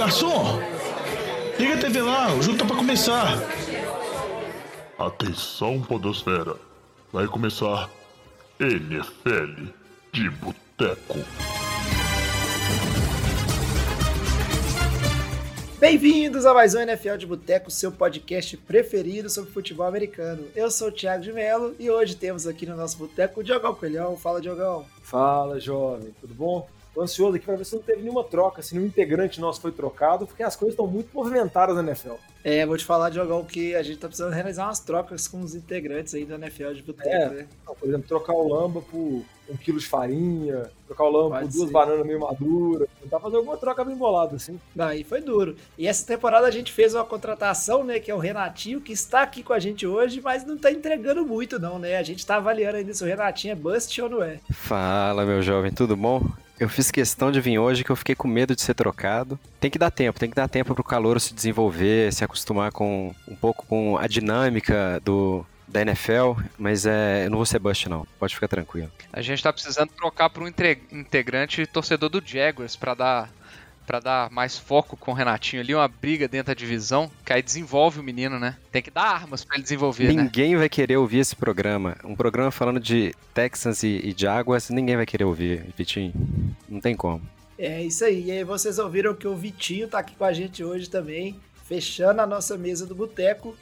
garçom! Liga a TV lá, o jogo tá pra começar. Atenção, Podosfera. Vai começar NFL de Boteco. Bem-vindos a mais um NFL de Boteco, seu podcast preferido sobre futebol americano. Eu sou o Thiago de Mello e hoje temos aqui no nosso boteco o Diogão Coelhão. Fala, Diogão. Fala, jovem. Tudo bom? Tô ansioso aqui para ver se não teve nenhuma troca, se nenhum integrante nosso foi trocado, porque as coisas estão muito movimentadas na NFL. É, vou te falar, Diogão, que a gente tá precisando realizar umas trocas com os integrantes aí da NFL de boteco, É. né? Por exemplo, trocar o Lamba por um quilo de farinha, trocar o Lamba Pode por duas ser. bananas meio maduras. Tentar fazer alguma troca bem bolada, assim. Daí foi duro. E essa temporada a gente fez uma contratação, né, que é o Renatinho, que está aqui com a gente hoje, mas não tá entregando muito não, né? A gente tá avaliando ainda se o Renatinho é bust ou não é. Fala, meu jovem, tudo bom? Eu fiz questão de vir hoje que eu fiquei com medo de ser trocado. Tem que dar tempo, tem que dar tempo pro calouro se desenvolver, se acostumar com um pouco com a dinâmica do da NFL, mas é, eu não vou ser bust não. Pode ficar tranquilo. A gente tá precisando trocar para um inte- integrante torcedor do Jaguars para dar para dar mais foco com o Renatinho ali, uma briga dentro da divisão, que aí desenvolve o menino, né? Tem que dar armas para ele desenvolver, né? ninguém vai querer ouvir esse programa. Um programa falando de Texans e, e Jaguars, ninguém vai querer ouvir, Vitinho. Não tem como. É isso aí. E aí vocês ouviram que o Vitinho tá aqui com a gente hoje também, fechando a nossa mesa do boteco.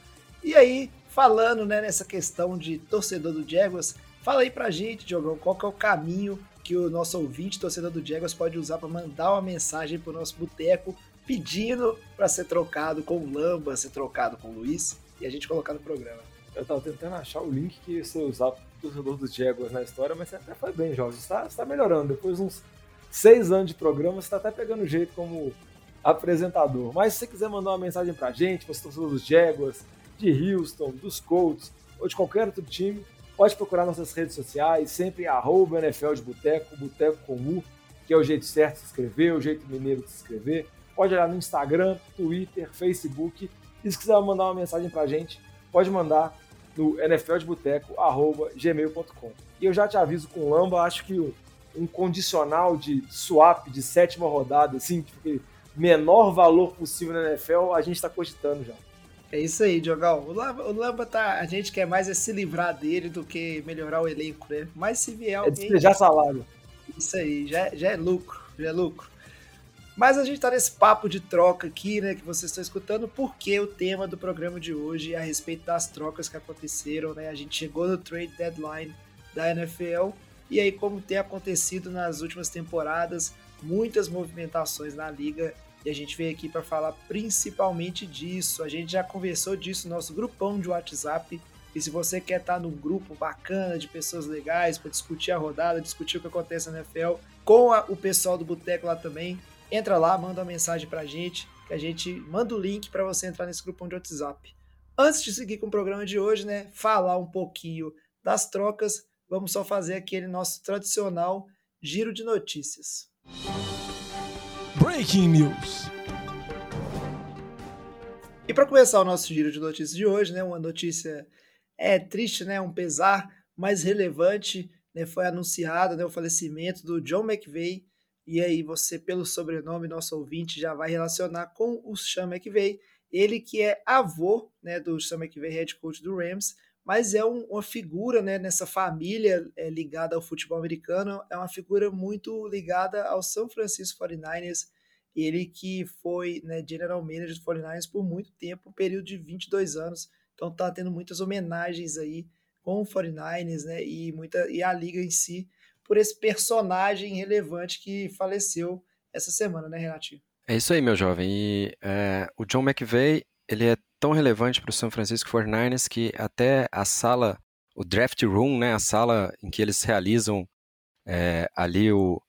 E aí, falando né, nessa questão de torcedor do Jaguars, fala aí pra gente, Diogão, qual que é o caminho que o nosso ouvinte, torcedor do Jaguars, pode usar para mandar uma mensagem pro nosso boteco pedindo para ser trocado com o Lamba, ser trocado com o Luiz e a gente colocar no programa. Eu tava tentando achar o link que você usar pro torcedor dos Jaguars na história, mas você até foi bem, jovem. Você tá, melhorando. Depois de uns seis anos de programa, você tá até pegando jeito como apresentador. Mas se você quiser mandar uma mensagem pra gente, você torcedor dos Jaguars, de Houston, dos Colts ou de qualquer outro time, pode procurar nossas redes sociais, sempre arroba NFL de Boteco, Boteco que é o jeito certo de se inscrever, o jeito mineiro de se inscrever. Pode olhar no Instagram, Twitter, Facebook. E se quiser mandar uma mensagem pra gente, pode mandar no nfldeboteco.gmail.com. E eu já te aviso com Lamba, acho que um, condicional de swap de sétima rodada, assim, tipo, menor valor possível na NFL, a gente tá cogitando já. É isso aí, Diogão. O Lamba, o Lamba tá. A gente quer mais é se livrar dele do que melhorar o elenco, né? Mas se vier É alguém. despejar salário. Isso aí, já, já é lucro, já é lucro. Mas a gente tá nesse papo de troca aqui, né, que vocês estão escutando, porque o tema do programa de hoje é a respeito das trocas que aconteceram, né? A gente chegou no trade deadline da NFL e aí como tem acontecido nas últimas temporadas, muitas movimentações na liga a gente veio aqui para falar principalmente disso. A gente já conversou disso no nosso grupão de WhatsApp. E se você quer estar num grupo bacana de pessoas legais para discutir a rodada, discutir o que acontece na NFL, com a- o pessoal do Boteco lá também, entra lá, manda uma mensagem pra gente, que a gente manda o link para você entrar nesse grupão de WhatsApp. Antes de seguir com o programa de hoje, né, falar um pouquinho das trocas, vamos só fazer aquele nosso tradicional giro de notícias. Breaking News. E para começar o nosso giro de notícias de hoje, né, uma notícia é triste, né, um pesar, mas relevante, né, foi anunciado né, o falecimento do John McVay, e aí você, pelo sobrenome, nosso ouvinte já vai relacionar com o Sean McVay, ele que é avô né, do Sean McVay, head coach do Rams, mas é um- uma figura né, nessa família é, ligada ao futebol americano, é uma figura muito ligada ao São Francisco 49ers, ele que foi né, general manager do 49ers por muito tempo, um período de 22 anos. Então tá tendo muitas homenagens aí com o 49ers, né? E, muita, e a liga em si, por esse personagem relevante que faleceu essa semana, né, Renatinho? É isso aí, meu jovem. E é, o John McVay, ele é tão relevante para o San Francisco 49ers que até a sala, o draft room, né, a sala em que eles realizam é, ali o,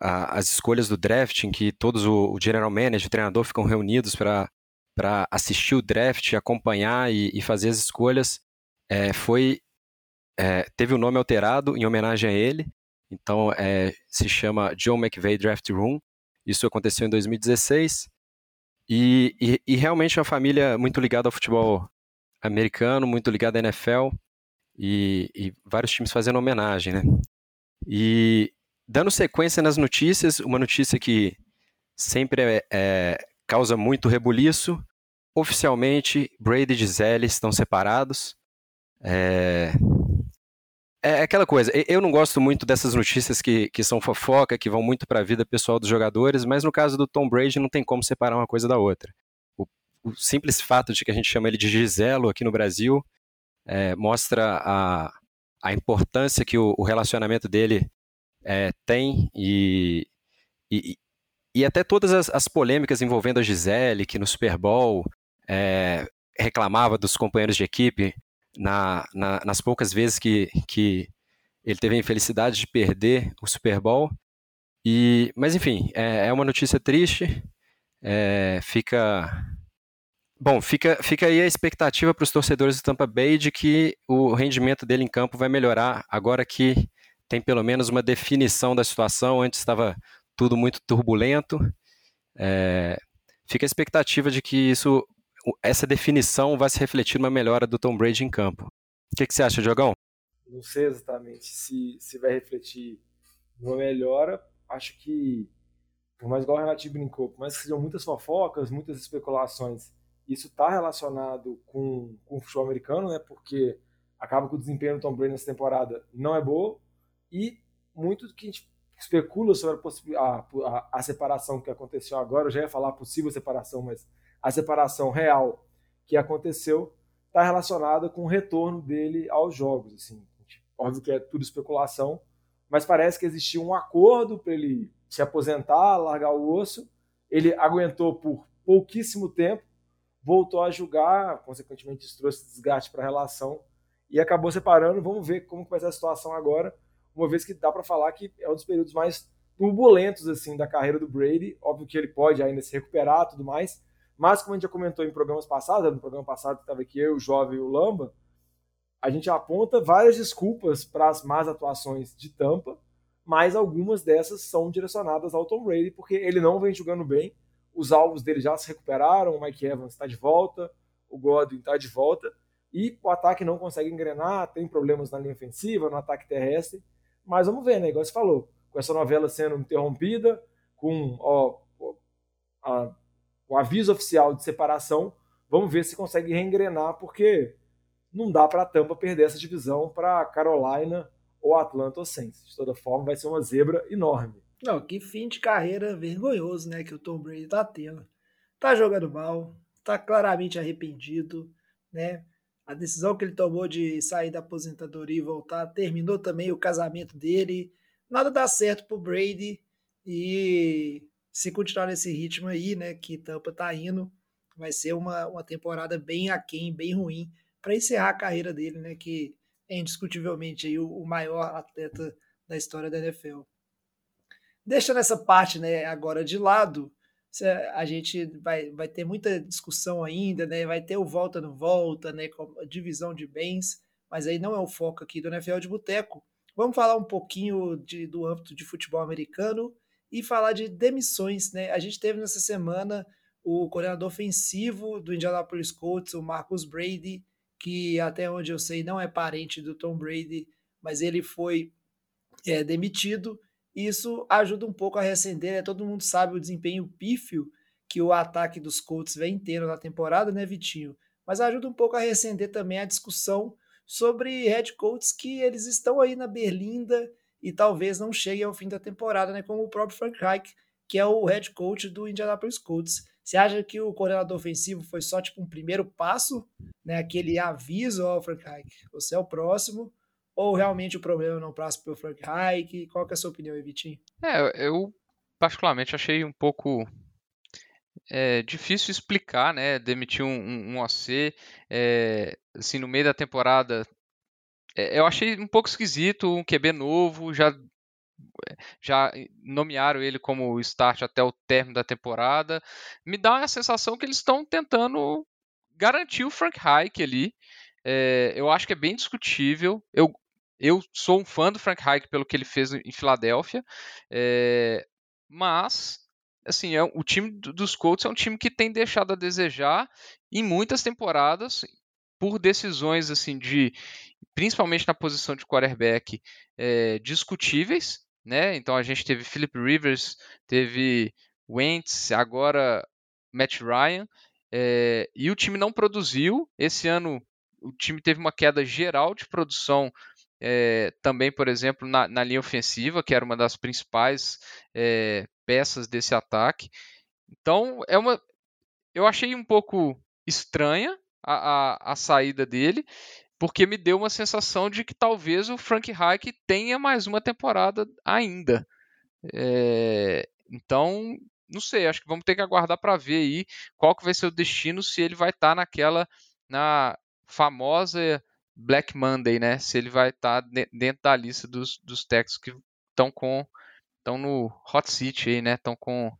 a- as escolhas do draft, em que todos o, o general manager, o treinador ficam reunidos para assistir o draft, acompanhar e, e fazer as escolhas, é, foi é, teve o nome alterado em homenagem a ele. Então é, se chama John McVay Draft Room. Isso aconteceu em 2016. E, e, e realmente é uma família muito ligada ao futebol americano, muito ligada à NFL. E, e vários times fazendo homenagem, né? E dando sequência nas notícias, uma notícia que sempre é, é, causa muito rebuliço. Oficialmente, Brady e Gisele estão separados. É, é aquela coisa, eu não gosto muito dessas notícias que, que são fofoca, que vão muito para a vida pessoal dos jogadores, mas no caso do Tom Brady não tem como separar uma coisa da outra. O, o simples fato de que a gente chama ele de Giselo aqui no Brasil é, mostra a, a importância que o, o relacionamento dele é, tem e, e, e até todas as, as, polêmicas envolvendo a Gisele, que no Super Bowl é, reclamava dos companheiros de equipe na, na, nas poucas vezes que, que ele teve a infelicidade de perder o Super Bowl. E, mas enfim, é, é uma notícia triste. É, fica bom, fica, fica aí a expectativa para os torcedores do Tampa Bay de que o rendimento dele em campo vai melhorar agora que tem pelo menos uma definição da situação. Antes estava tudo muito turbulento. É, fica a expectativa de que isso essa definição vai se refletir numa melhora do Tom Brady em campo. O que, que você acha, Diogão? Não sei exatamente se, se vai refletir numa melhora. Acho que, por mais igual o Renato brincou, por mais que sejam muitas fofocas, muitas especulações, isso está relacionado com, com o futebol americano, né? Porque acaba que o desempenho do Tom Brady nessa temporada não é bom e muito do que a gente especula sobre a, a, a, separação que aconteceu agora, eu já ia falar possível separação, mas a separação real que aconteceu está relacionada com o retorno dele aos jogos. Assim. Óbvio que é tudo especulação, mas parece que existia um acordo para ele se aposentar, largar o osso. Ele aguentou por pouquíssimo tempo, voltou a julgar, consequentemente isso trouxe desgaste para a relação e acabou separando. Vamos ver como vai ser a situação agora, uma vez que dá para falar que é um dos períodos mais turbulentos assim da carreira do Brady. Óbvio que ele pode ainda se recuperar, tudo mais, mas, como a gente já comentou em programas passados, no programa passado que estava aqui eu, o Jovem e o Lamba, a gente aponta várias desculpas para as más atuações de Tampa, mas algumas dessas são direcionadas ao Tom Brady, porque ele não vem jogando bem, os alvos dele já se recuperaram, o Mike Evans está de volta, o Godwin está de volta, e o ataque não consegue engrenar, tem problemas na linha ofensiva, no ataque terrestre, mas vamos ver, né, igual você falou, com essa novela sendo interrompida, com ó, a o aviso oficial de separação. Vamos ver se consegue reengrenar, porque não dá para a Tampa perder essa divisão para Carolina ou Atlanta ou Saints. De toda forma, vai ser uma zebra enorme. Não, que fim de carreira vergonhoso, né, que o Tom Brady tá tendo. Tá jogando mal, tá claramente arrependido, né? A decisão que ele tomou de sair da aposentadoria e voltar terminou também o casamento dele. Nada dá certo pro Brady e se continuar nesse ritmo aí, né, que Tampa tá indo, vai ser uma, uma temporada bem aquém, bem ruim, para encerrar a carreira dele, né, que é indiscutivelmente aí o, o maior atleta da história da NFL. Deixando essa parte, né, agora de lado, a gente vai, vai ter muita discussão ainda, né, vai ter o volta no volta, né, com divisão de bens, mas aí não é o foco aqui do NFL de Boteco. Vamos falar um pouquinho de, do âmbito de futebol americano e falar de demissões. Né? A gente teve nessa semana o coordenador ofensivo do Indianapolis Colts, o Marcus Brady, que até onde eu sei não é parente do Tom Brady, mas ele foi é, demitido. Isso ajuda um pouco a reacender, né? todo mundo sabe o desempenho pífio que o ataque dos Colts vem tendo na temporada, né, Vitinho? Mas ajuda um pouco a reacender também a discussão sobre head coaches que eles estão aí na berlinda e talvez não chegue ao fim da temporada, né? Como o próprio Frank Reich, que é o head coach do Indianapolis Colts. Você acha que o coordenador ofensivo foi só tipo um primeiro passo, né? Aquele aviso ao Frank Reich, você é o próximo, ou realmente o problema não passa pelo Frank Reich? Qual que é a sua opinião, Vitinho? É, eu particularmente achei um pouco é difícil explicar, né? Demitir um, um, um OC, é, assim, no meio da temporada eu achei um pouco esquisito, um QB novo, já já nomearam ele como start até o término da temporada. Me dá a sensação que eles estão tentando garantir o Frank Reich ali. É, eu acho que é bem discutível. Eu, eu sou um fã do Frank Reich pelo que ele fez em Filadélfia, é, mas assim, é, o time dos Colts é um time que tem deixado a desejar em muitas temporadas por decisões assim de principalmente na posição de quarterback, é, discutíveis. Né? Então a gente teve Philip Rivers, teve Wentz, agora Matt Ryan, é, e o time não produziu. Esse ano o time teve uma queda geral de produção é, também, por exemplo, na, na, linha ofensiva, que era uma das principais peças desse ataque. Então, é uma, eu achei um pouco estranha a, a, a saída dele, porque me deu uma sensação de que talvez o Frank Reich tenha mais uma temporada ainda. É, então, não sei, acho que vamos ter que aguardar para ver aí qual que vai ser o destino, se ele vai estar tá naquela, na famosa Black Monday, né? Se ele vai estar tá dentro da lista dos, dos técnicos que estão com estão no hot seat aí, né? Estão com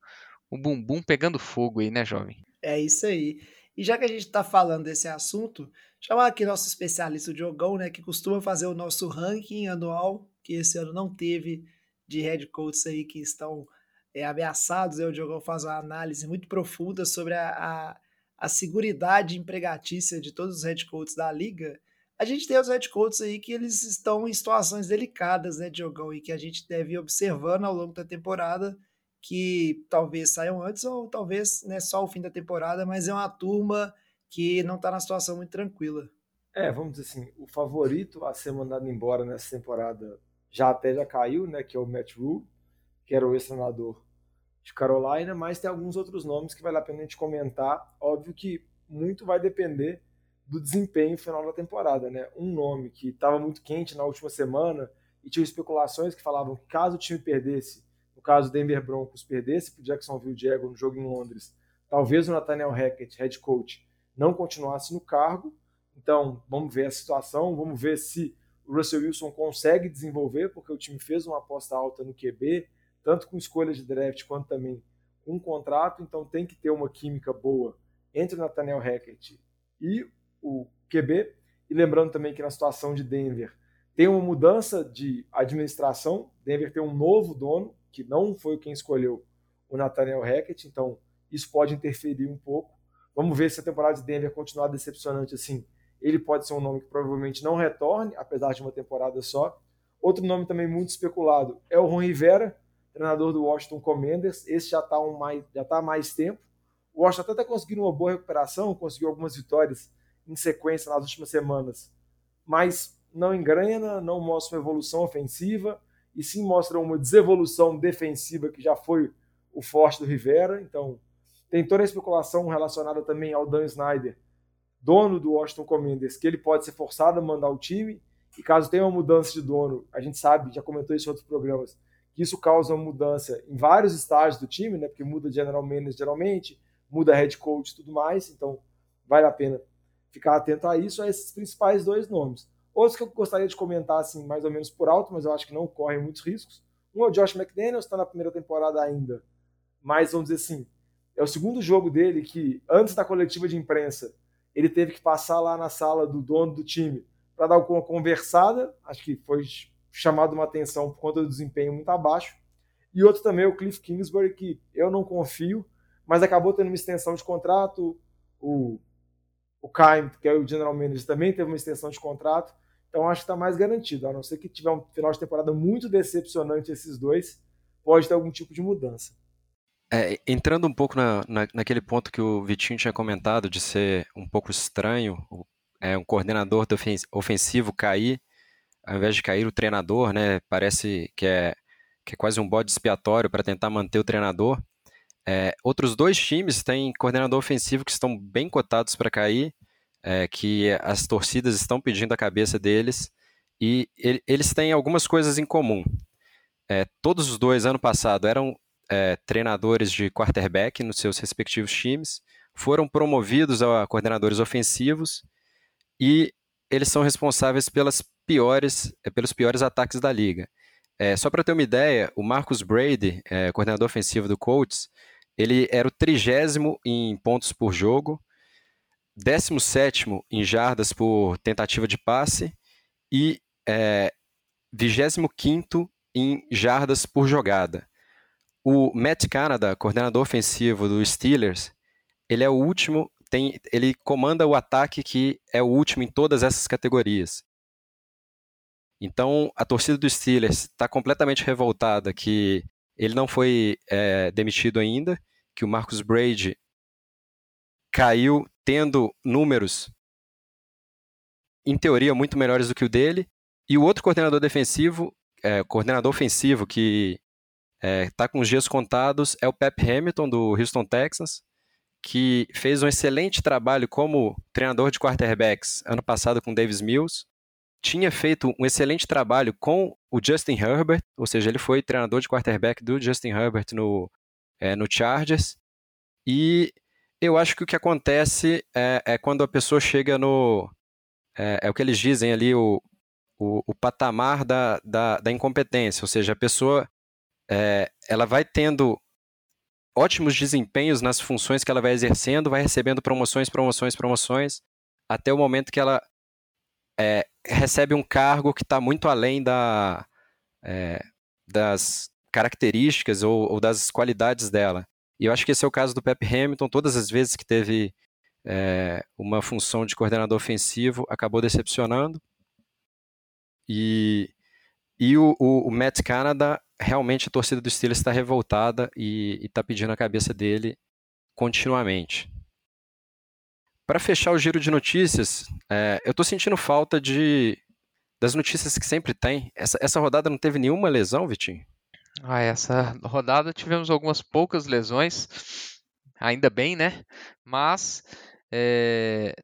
o bumbum pegando fogo aí, né, jovem? É isso aí. E já que a gente está falando desse assunto, chamar aqui nosso especialista, Diogão, né, que costuma fazer o nosso ranking anual, que esse ano não teve, de head coaches aí que estão é, ameaçados. Aí o Diogão faz uma análise muito profunda sobre a, a, a seguridade empregatícia de todos os head coaches da liga. A gente tem os head coaches aí que eles estão em situações delicadas, né, Diogão, e que a gente deve ir observando ao longo da temporada que talvez saiam antes ou talvez né, só o fim da temporada, mas é uma turma que não está na situação muito tranquila. É, vamos dizer assim, o favorito a ser mandado embora nessa temporada já até já caiu, né, que é o Matt Rule, que era o ex-treinador de Carolina, mas tem alguns outros nomes que vale a pena a gente comentar. Óbvio que muito vai depender do desempenho final da temporada, né? Um nome que estava muito quente na última semana e tinha especulações que falavam que caso o time perdesse caso o Denver Broncos perdesse para o Jacksonville Jaguars no jogo em Londres, talvez o Nathaniel Hackett, head coach, não continuasse no cargo. Então, vamos ver a situação, vamos ver se o Russell Wilson consegue desenvolver, porque o time fez uma aposta alta no QB, tanto com escolha de draft quanto também com um contrato, então tem que ter uma química boa entre o Nathaniel Hackett e o QB. E lembrando também que na situação de Denver tem uma mudança de administração, Denver tem um novo dono, que não foi quem escolheu o Nathaniel Hackett, então isso pode interferir um pouco. Vamos ver se a temporada de Denver continuar decepcionante assim. Ele pode ser um nome que provavelmente não retorne, apesar de uma temporada só. Outro nome também muito especulado é o Ron Rivera, treinador do Washington Commanders. Esse já está um tá há mais tempo. O Washington até está conseguindo uma boa recuperação, conseguiu algumas vitórias em sequência nas últimas semanas, mas não engrena, não mostra uma evolução ofensiva e sim mostra uma desevolução defensiva que já foi o forte do Rivera. Então, tem toda a especulação relacionada também ao Dan Snyder, dono do Washington Commanders, que ele pode ser forçado a mandar o time. E caso tenha uma mudança de dono, a gente sabe, já comentou isso em outros programas, que isso causa uma mudança em vários estágios do time, né? Porque muda general manager geralmente, muda head coach e tudo mais. Então, vale a pena ficar atento a isso, a esses principais dois nomes. Outros que eu gostaria de comentar, assim, mais ou menos por alto, mas eu acho que não correm muitos riscos. Um é o Josh McDaniels, está na primeira temporada ainda, mas vamos dizer assim, é o segundo jogo dele que, antes da coletiva de imprensa, ele teve que passar lá na sala do dono do time para dar uma conversada. Acho que foi chamado uma atenção por conta do desempenho muito abaixo. E outro também é o Cliff Kingsbury, que eu não confio, mas acabou tendo uma extensão de contrato. O, o Kaim, que é o general manager, também teve uma extensão de contrato. Então acho que está mais garantido. A não ser que tiver um final de temporada muito decepcionante esses dois, pode ter algum tipo de mudança. É, entrando um pouco na, na, naquele ponto que o Vitinho tinha comentado de ser um pouco estranho, é, um coordenador ofensivo cair, ao invés de cair o treinador, né? Parece que é, que é quase um bode expiatório para tentar manter o treinador. É, outros dois times têm coordenador ofensivo que estão bem cotados para cair é, que as torcidas estão pedindo a cabeça deles e ele, eles têm algumas coisas em comum. É, todos os dois, ano passado, eram é, treinadores de quarterback nos seus respectivos times, foram promovidos a coordenadores ofensivos e eles são responsáveis pelas piores, é, pelos piores ataques da liga. É, só para ter uma ideia, o Marcus Brady, é, coordenador ofensivo do Colts, ele era o trigésimo em pontos por jogo, 17 em jardas por tentativa de passe e é, 25 em jardas por jogada. O Matt Canada, coordenador ofensivo do Steelers, ele é o último, tem, ele comanda o ataque que é o último em todas essas categorias. Então, a torcida do Steelers está completamente revoltada que ele não foi é, demitido ainda, que o Marcus Brady caiu tendo números, em teoria, muito melhores do que o dele, e o outro coordenador defensivo, é, coordenador ofensivo, que está é, com os dias contados, é o Pep Hamilton, do Houston Texans, que fez um excelente trabalho como treinador de quarterbacks ano passado com Davis Mills, tinha feito um excelente trabalho com o Justin Herbert, ou seja, ele foi treinador de quarterback do Justin Herbert no, é, no Chargers, e eu acho que o que acontece é, é quando a pessoa chega no. É, é, o que eles dizem ali, o, o, o patamar da, da, da, incompetência, ou seja, a pessoa é, ela vai tendo ótimos desempenhos nas funções que ela vai exercendo, vai recebendo promoções, promoções, promoções, até o momento que ela é, recebe um cargo que está muito além da, é, das características ou, ou, das qualidades dela. E eu acho que esse é o caso do Pep Hamilton. Todas as vezes que teve é, uma função de coordenador ofensivo, acabou decepcionando. E, e o, o, o Matt Canada, realmente a torcida do Steelers está revoltada e está pedindo a cabeça dele continuamente. Para fechar o giro de notícias, é, eu estou sentindo falta de das notícias que sempre tem. Essa, essa rodada não teve nenhuma lesão, Vitinho? Ah, essa rodada tivemos algumas poucas lesões, ainda bem, né? Mas é,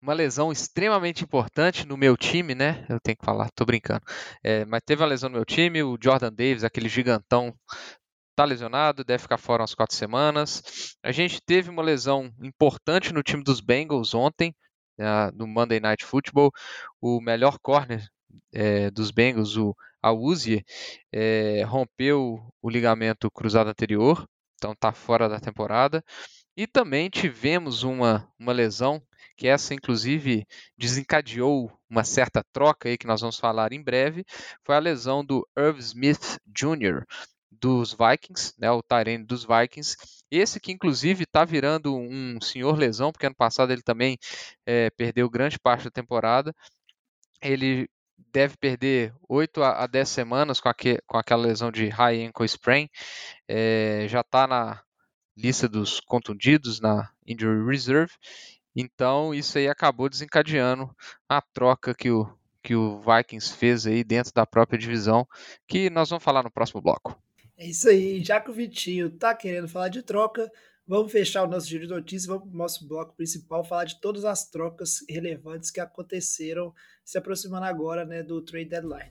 uma lesão extremamente importante no meu time, né? Eu tenho que falar, tô brincando. É, mas teve uma lesão no meu time, o Jordan Davis, aquele gigantão está lesionado, deve ficar fora umas quatro semanas. A gente teve uma lesão importante no time dos Bengals ontem, uh, no Monday Night Football. O melhor corner é, dos Bengals, o Auzie, é, rompeu o ligamento cruzado anterior, então está fora da temporada. E também tivemos uma, uma lesão, que essa inclusive desencadeou uma certa troca aí que nós vamos falar em breve, foi a lesão do Irv Smith Jr., dos Vikings, né, o Tyrene dos Vikings. Esse que inclusive está virando um senhor lesão, porque ano passado ele também é, perdeu grande parte da temporada. Ele deve perder 8 a 10 semanas com, aquele, com aquela lesão de high ankle sprain. É, já está na lista dos contundidos, na injury reserve. Então isso aí acabou desencadeando a troca que o, que o Vikings fez aí dentro da própria divisão, que nós vamos falar no próximo bloco. É isso aí, já que o Vitinho tá querendo falar de troca, vamos fechar o nosso giro de notícias, vamos para o nosso bloco principal, falar de todas as trocas relevantes que aconteceram se aproximando agora né, do trade deadline.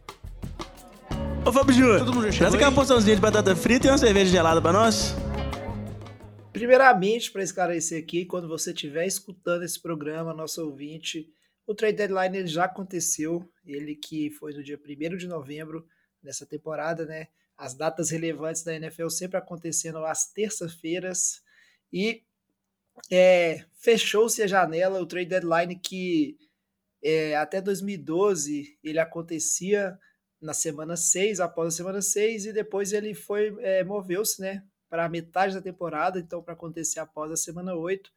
Ô Fábio Júnior, traz aqui uma porçãozinha de batata frita e uma cerveja gelada para nós. Primeiramente, para esclarecer aqui, quando você estiver escutando esse programa, nosso ouvinte, o trade deadline ele já aconteceu, ele que foi no dia 1 de novembro dessa temporada, né? as datas relevantes da NFL sempre acontecendo às terças-feiras. E é, fechou-se a janela, o trade deadline que é, até 2012 ele acontecia na semana 6, após a semana 6, e depois ele foi é, moveu-se né, para metade da temporada, então para acontecer após a semana 8.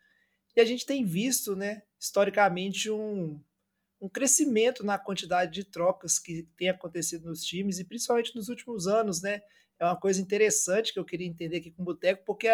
E a gente tem visto, né, historicamente, um, um crescimento na quantidade de trocas que tem acontecido nos times e principalmente nos últimos anos, né? É uma coisa interessante que eu queria entender aqui com o Boteco, porque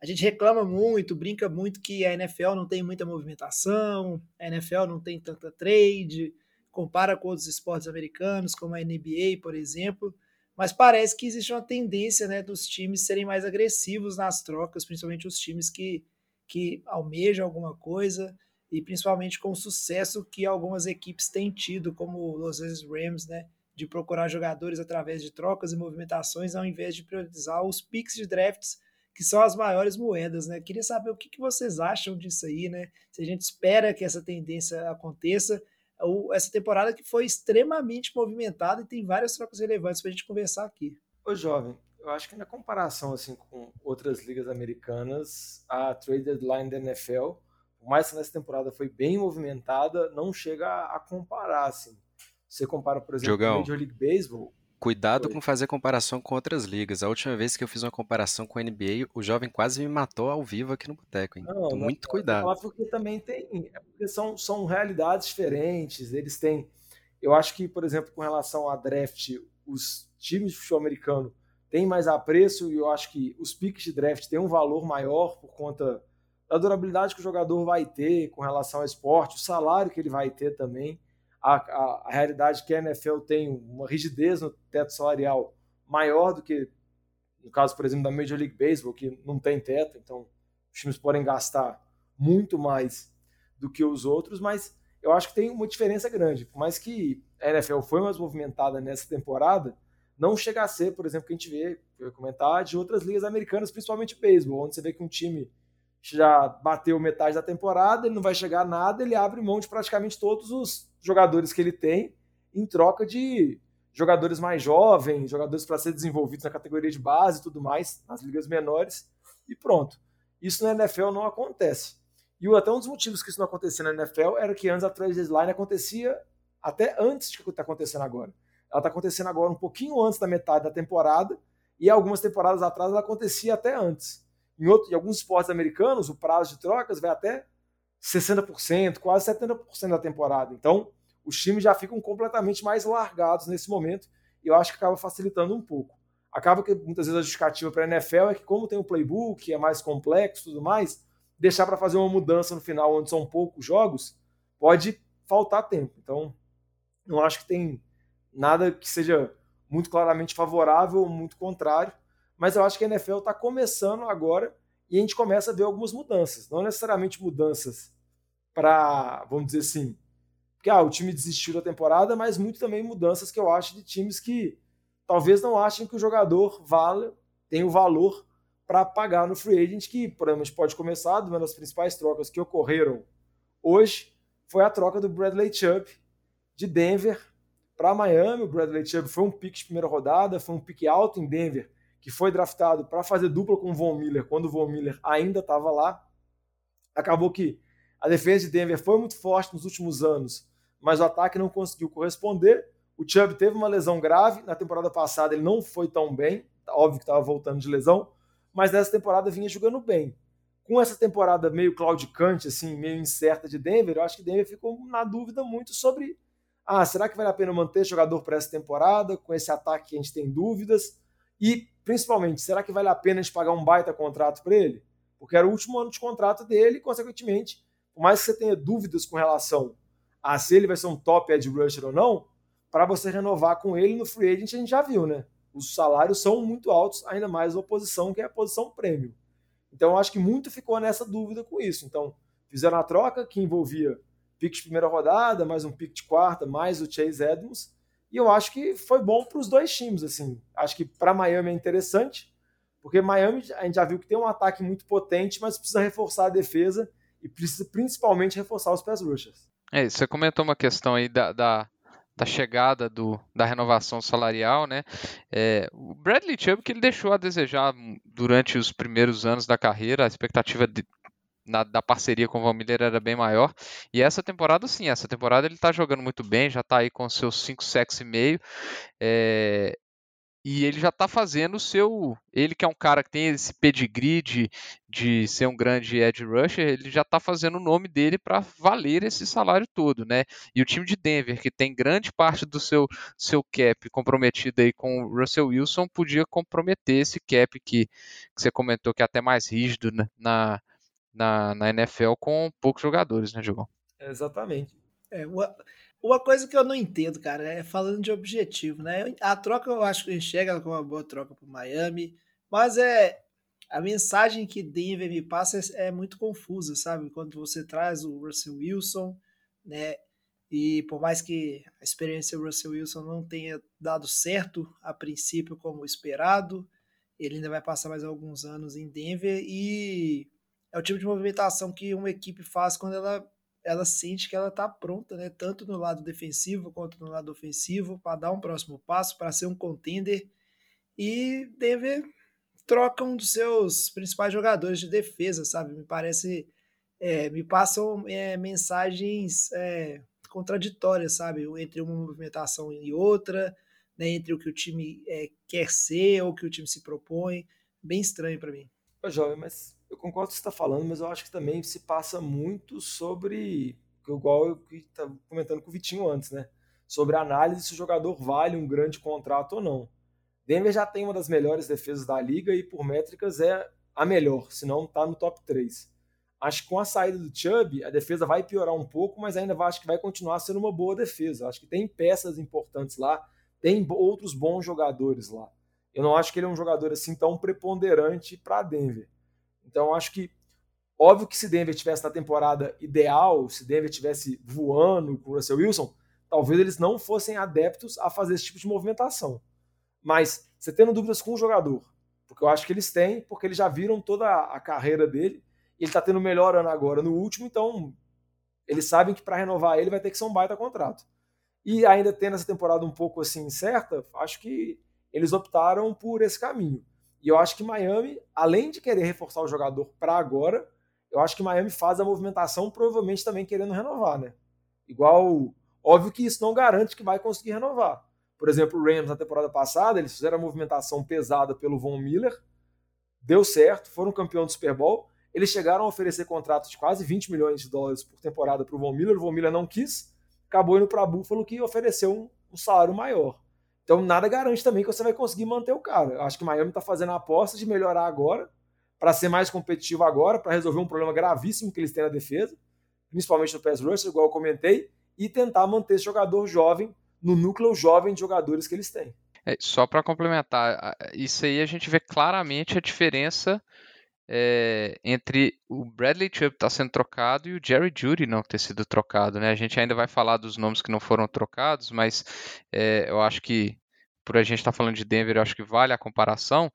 a gente reclama muito, brinca muito que a NFL não tem muita movimentação, a NFL não tem tanta trade, compara com outros esportes americanos, como a NBA, por exemplo, mas parece que existe uma tendência né, dos times serem mais agressivos nas trocas, principalmente os times que, que almejam alguma coisa e principalmente com o sucesso que algumas equipes têm tido, como o Los Angeles Rams, né, de procurar jogadores através de trocas e movimentações, ao invés de priorizar os picks de drafts, que são as maiores moedas, né? Queria saber o que, que vocês acham disso aí, né? Se a gente espera que essa tendência aconteça, ou essa temporada que foi extremamente movimentada e tem várias trocas relevantes para a gente conversar aqui. Ô, jovem, eu acho que na comparação assim com outras ligas americanas, a trade deadline da NFL por mais que nessa temporada foi bem movimentada, não chega a, comparar, assim. Você compara, por exemplo, Jogão, com a Major League Baseball. Cuidado foi. com fazer comparação com outras ligas. A última vez que eu fiz uma comparação com a NBA, o jovem quase me matou ao vivo aqui no boteco, hein? Não, Muito não, cuidado. Porque também tem. É porque são, são realidades diferentes. Eles têm. Eu acho que, por exemplo, com relação a draft, os times de futebol americano tem mais apreço e eu acho que os picks de draft têm um valor maior por conta da durabilidade que o jogador vai ter com relação ao esporte, o salário que ele vai ter também. A, a, a realidade é que a NFL tem uma rigidez no teto salarial maior do que, no caso, por exemplo, da Major League Baseball, que não tem teto, então os times podem gastar muito mais do que os outros, mas eu acho que tem uma diferença grande. Por mais que a NFL foi mais movimentada nessa temporada, não chega a ser, por exemplo, que a gente vê, eu ia comentar, de outras ligas americanas, principalmente beisebol, onde você vê que um time já bateu metade da temporada, ele não vai chegar a nada, ele abre mão de praticamente todos os jogadores que ele tem em troca de jogadores mais jovens, jogadores para ser desenvolvidos na categoria de base e tudo mais, nas ligas menores, e pronto. Isso na NFL não acontece. E até um dos motivos que isso não acontecia na NFL era que antes a trade acontecia até antes do que está acontecendo agora. Ela está acontecendo agora um pouquinho antes da metade da temporada, e algumas temporadas atrás ela acontecia até antes. Em, outro, em alguns esportes americanos, o prazo de trocas vai até 60%, quase 70% da temporada. Então, os times já ficam completamente mais largados nesse momento, e eu acho que acaba facilitando um pouco. Acaba que muitas vezes a justificativa para a NFL é que, como tem um playbook, é mais complexo tudo mais, deixar para fazer uma mudança no final, onde são poucos jogos, pode faltar tempo. Então, não acho que tem nada que seja muito claramente favorável ou muito contrário mas eu acho que a NFL está começando agora e a gente começa a ver algumas mudanças. Não necessariamente mudanças para, vamos dizer assim, porque ah, o time desistiu da temporada, mas muito também mudanças que eu acho de times que talvez não achem que o jogador vale, tem o valor para pagar no free agent, que provavelmente pode começar, uma das principais trocas que ocorreram hoje foi a troca do Bradley Chubb de Denver para Miami. O Bradley Chubb foi um pick de primeira rodada, foi um pick alto em Denver que foi draftado para fazer dupla com o Von Miller quando o Von Miller ainda estava lá. Acabou que a defesa de Denver foi muito forte nos últimos anos, mas o ataque não conseguiu corresponder. O Chubb teve uma lesão grave, na temporada passada ele não foi tão bem, óbvio que estava voltando de lesão, mas nessa temporada vinha jogando bem. Com essa temporada meio claudicante, assim, meio incerta de Denver, eu acho que Denver ficou na dúvida muito sobre ah, será que vale a pena manter jogador para essa temporada? Com esse ataque a gente tem dúvidas. E Principalmente, será que vale a pena a gente pagar um baita contrato para ele? Porque era o último ano de contrato dele e, consequentemente, por mais que você tenha dúvidas com relação a se ele vai ser um top edge rusher ou não, para você renovar com ele no free agent, a gente já viu, né? Os salários são muito altos, ainda mais a posição que é a posição prêmio. Então, eu acho que muito ficou nessa dúvida com isso. Então, fizeram a troca que envolvia pick de primeira rodada, mais um pick de quarta, mais o Chase Edmonds, e eu acho que foi bom para os dois times. assim. Acho que para Miami é interessante, porque Miami a gente já viu que tem um ataque muito potente, mas precisa reforçar a defesa e precisa principalmente reforçar os pés rushers. É, você comentou uma questão aí da, da, da chegada do, da renovação salarial, né? É, o Bradley Chubb que ele deixou a desejar durante os primeiros anos da carreira, a expectativa de, da parceria com o Van Miller era bem maior. E essa temporada, sim, essa temporada ele está jogando muito bem, já está aí com seus 5 sacks e meio. É, e ele já está fazendo o seu. Ele que é um cara que tem esse pedigree de, de ser um grande edge rusher, ele já está fazendo o nome dele para valer esse salário todo, né? E o time de Denver, que tem grande parte do seu, seu cap comprometido aí com o Russell Wilson, podia comprometer esse cap que, que você comentou que é até mais rígido né? na, na, na NFL com poucos jogadores, né, Diogão? Exatamente. É, uma, uma coisa que eu não entendo, cara, é falando de objetivo, né? A troca eu acho que enxerga como uma boa troca para Miami, mas é a mensagem que Denver me passa é, é, muito confusa, sabe? Quando você traz o Russell Wilson, né? E por mais que a experiência do Russell Wilson não tenha dado certo a princípio como esperado, ele ainda vai passar mais alguns anos em Denver e é o tipo de movimentação que uma equipe faz quando ela, ela sente que ela está pronta, né? tanto no lado defensivo quanto no lado ofensivo, para dar um próximo passo, para ser um contender. E Denver troca um dos seus principais jogadores de defesa, sabe? Me parece. É, me passam é, mensagens é, contraditórias, sabe? Entre uma movimentação e outra, né? entre o que o time é, quer ser ou o que o time se propõe. Bem estranho para mim. Ô, jovem, mas eu concordo com o que você está falando, mas eu acho que também se passa muito sobre, igual eu estava comentando com o Vitinho antes, né? Sobre a análise se o jogador vale um grande contrato ou não. Denver já tem uma das melhores defesas da liga e por métricas é a melhor, se não está no top 3. Acho que com a saída do Chubb, a defesa vai piorar um pouco, mas ainda acho que vai continuar sendo uma boa defesa. Acho que tem peças importantes lá, tem outros bons jogadores lá. Eu não acho que ele é um jogador assim tão preponderante para Denver. Então acho que óbvio que se Denver tivesse na temporada ideal, se Denver tivesse voando com o Russell Wilson, talvez eles não fossem adeptos a fazer esse tipo de movimentação. Mas você tendo dúvidas com o jogador, porque eu acho que eles têm, porque eles já viram toda a carreira dele ele está tendo o melhor ano agora no último, então eles sabem que para renovar ele vai ter que ser um baita contrato. E ainda tendo essa temporada um pouco assim incerta, acho que eles optaram por esse caminho. E eu acho que Miami, além de querer reforçar o jogador para agora, eu acho que Miami faz a movimentação provavelmente também querendo renovar, né? Igual, óbvio que isso não garante que vai conseguir renovar. Por exemplo, o Rams na temporada passada, eles fizeram a movimentação pesada pelo Von Miller, deu certo, foram campeão do Super Bowl, eles chegaram a oferecer contratos de quase 20 milhões de dólares por temporada para o Von Miller. O Von Miller não quis, acabou indo para Buffalo que ofereceu um, um, salário maior. Então nada garante também que você vai conseguir manter o cara. Eu acho que Miami está fazendo a aposta de melhorar agora, para ser mais competitivo agora, para resolver um problema gravíssimo que eles têm na defesa, principalmente no pass rush, igual eu comentei, e tentar manter esse jogador jovem no núcleo jovem de jogadores que eles têm. É, só para complementar, isso aí a gente vê claramente a diferença é, entre o Bradley Chubb estar tá sendo trocado e o Jerry Judy não ter sido trocado. Né? A gente ainda vai falar dos nomes que não foram trocados, mas é, eu acho que, por a gente estar tá falando de Denver, eu acho que vale a comparação.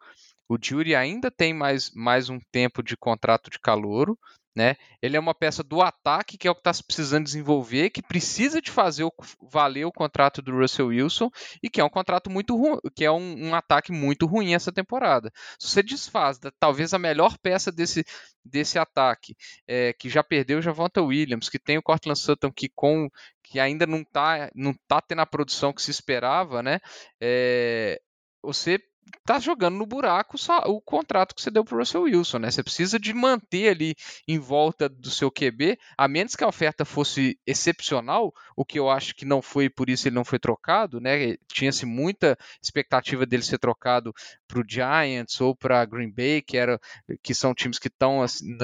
O Judy ainda tem mais, mais um tempo de contrato de calouro, né? Ele é uma peça do ataque, que é o que está se precisando desenvolver, que precisa de fazer o, valer o contrato do Russell Wilson e que é um contrato muito ruim, que é um, um, ataque muito ruim essa temporada. Se você desfaz da, talvez a melhor peça desse, desse ataque, é, que já perdeu o Javonta Williams, que tem o Cortland Sutton que com que ainda não está não tá tendo a produção que se esperava, né? É, você tá jogando no buraco o contrato que você deu para o Russell Wilson, né? Você precisa de manter ali em volta do seu QB, a menos que a oferta fosse excepcional, o que eu acho que não foi, por isso ele não foi trocado, né? Tinha-se muita expectativa dele ser trocado para o Giants ou para Green Bay, que, era, que são times que estão assim,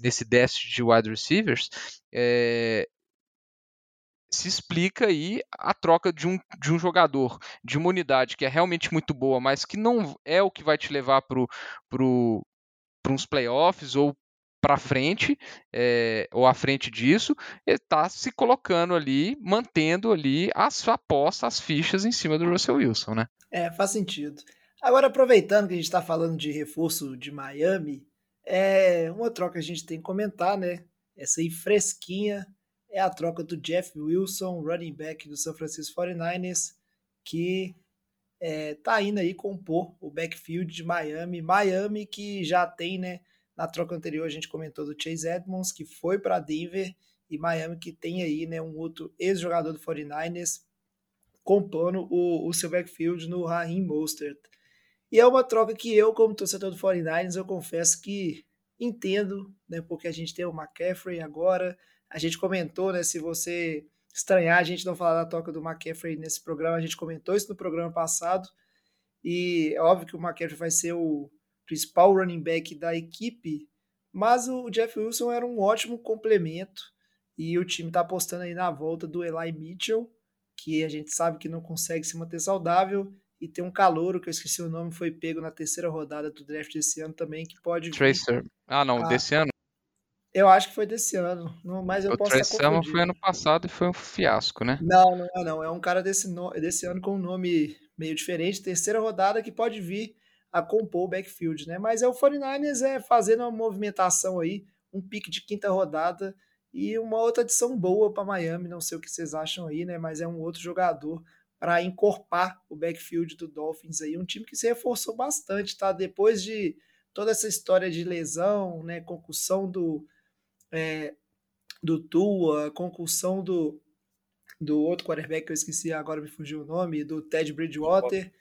nesse déficit de wide receivers. É, se explica aí a troca de um, de um jogador de uma unidade que é realmente muito boa, mas que não é o que vai te levar para pro, pro uns playoffs ou para frente é, ou à frente disso, está se colocando ali, mantendo ali as apostas, as fichas em cima do Russell Wilson, né? É, faz sentido. Agora, aproveitando que a gente está falando de reforço de Miami, é uma troca que a gente tem que comentar, né? Essa aí fresquinha, é a troca do Jeff Wilson, running back do San Francisco 49ers, que é, tá indo aí compor o backfield de Miami. Miami que já tem, né? Na troca anterior a gente comentou do Chase Edmonds, que foi para Denver, e Miami que tem aí, né, um outro ex-jogador do 49ers compondo o, o seu backfield no Raheem Mostert. E é uma troca que eu, como torcedor do 49ers, eu confesso que entendo, né, porque a gente tem o McCaffrey agora, a gente comentou, né? Se você estranhar a gente não falar da toca do McCaffrey nesse programa, a gente comentou isso no programa passado. E é óbvio que o McCaffrey vai ser o principal running back da equipe, mas o Jeff Wilson era um ótimo complemento e o time está apostando aí na volta do Eli Mitchell, que a gente sabe que não consegue se manter saudável, e tem um calouro, que eu esqueci o nome, foi pego na terceira rodada do draft desse ano também, que pode. Tracer. Ah, não, ah, desse ano? Eu acho que foi desse ano, mas eu o posso estar confundindo. foi ano passado e foi um fiasco, né? Não, não é não. É um cara desse, no... desse ano com um nome meio diferente, terceira rodada que pode vir a compor o backfield, né? Mas é o 49ers é fazendo uma movimentação aí, um pique de quinta rodada e uma outra adição boa para Miami, não sei o que vocês acham aí, né? Mas é um outro jogador para encorpar o backfield do Dolphins aí, um time que se reforçou bastante, tá? Depois de toda essa história de lesão, né, concussão do é, do Tua, concussão do, do outro quarterback que eu esqueci, agora me fugiu o nome, do Ted Bridgewater,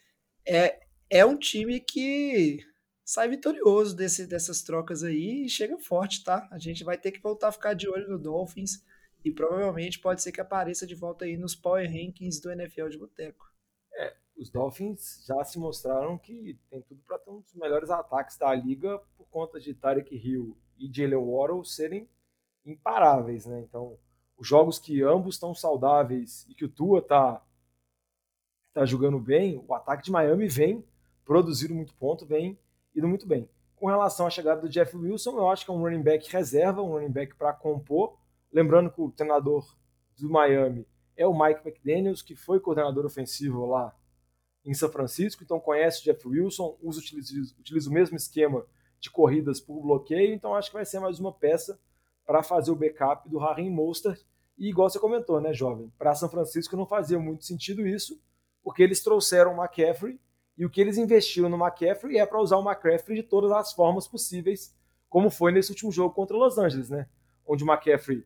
é, é um time que sai vitorioso desse, dessas trocas aí e chega forte, tá? A gente vai ter que voltar a ficar de olho no Dolphins e provavelmente pode ser que apareça de volta aí nos Power Rankings do NFL de Boteco. É, os Dolphins já se mostraram que tem tudo para ter um dos melhores ataques da liga por conta de Tarek Hill e Jalen Waddle serem imparáveis, né? Então, os jogos que ambos estão saudáveis e que o Tua tá tá jogando bem, o ataque de Miami vem produzindo muito ponto, vem indo muito bem. Com relação à chegada do Jeff Wilson, eu acho que é um running back reserva, um running back para compor. Lembrando que o treinador do Miami é o Mike McDaniels, que foi coordenador ofensivo lá em São Francisco, então conhece o Jeff Wilson, usa, utiliza, utiliza o mesmo esquema de corridas por bloqueio, então acho que vai ser mais uma peça para fazer o backup do Harry Mostert. E igual você comentou, né, jovem? Para São Francisco não fazia muito sentido isso, porque eles trouxeram o McCaffrey e o que eles investiram no McCaffrey é para usar o McCaffrey de todas as formas possíveis, como foi nesse último jogo contra Los Angeles, né? Onde o McCaffrey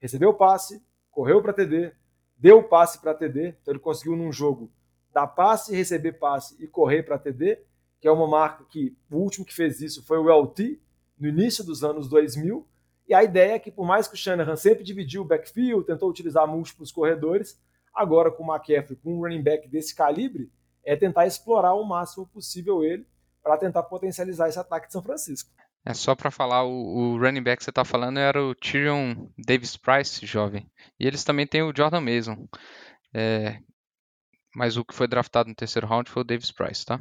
recebeu o passe, correu para TD, deu o passe para TD, então ele conseguiu num jogo dar passe, receber passe e correr para TD, que é uma marca que o último que fez isso foi o LT no início dos anos 2000. E a ideia é que, por mais que o Shanahan sempre dividiu o backfield, tentou utilizar múltiplos corredores, agora com o McCaffrey, com um running back desse calibre, é tentar explorar o máximo possível ele para tentar potencializar esse ataque de São Francisco. É só para falar, o, o, running back que você está falando era o Tyrion Davis Price, jovem. E eles também têm o Jordan Mason. É, mas o que foi draftado no terceiro round foi o Davis Price, tá?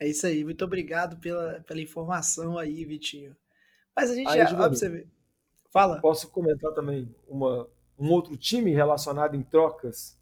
É isso aí. Muito obrigado pela, pela informação aí, Vitinho. Mas a gente aí, já. Ó, Fala. Posso comentar também uma, um outro time relacionado em trocas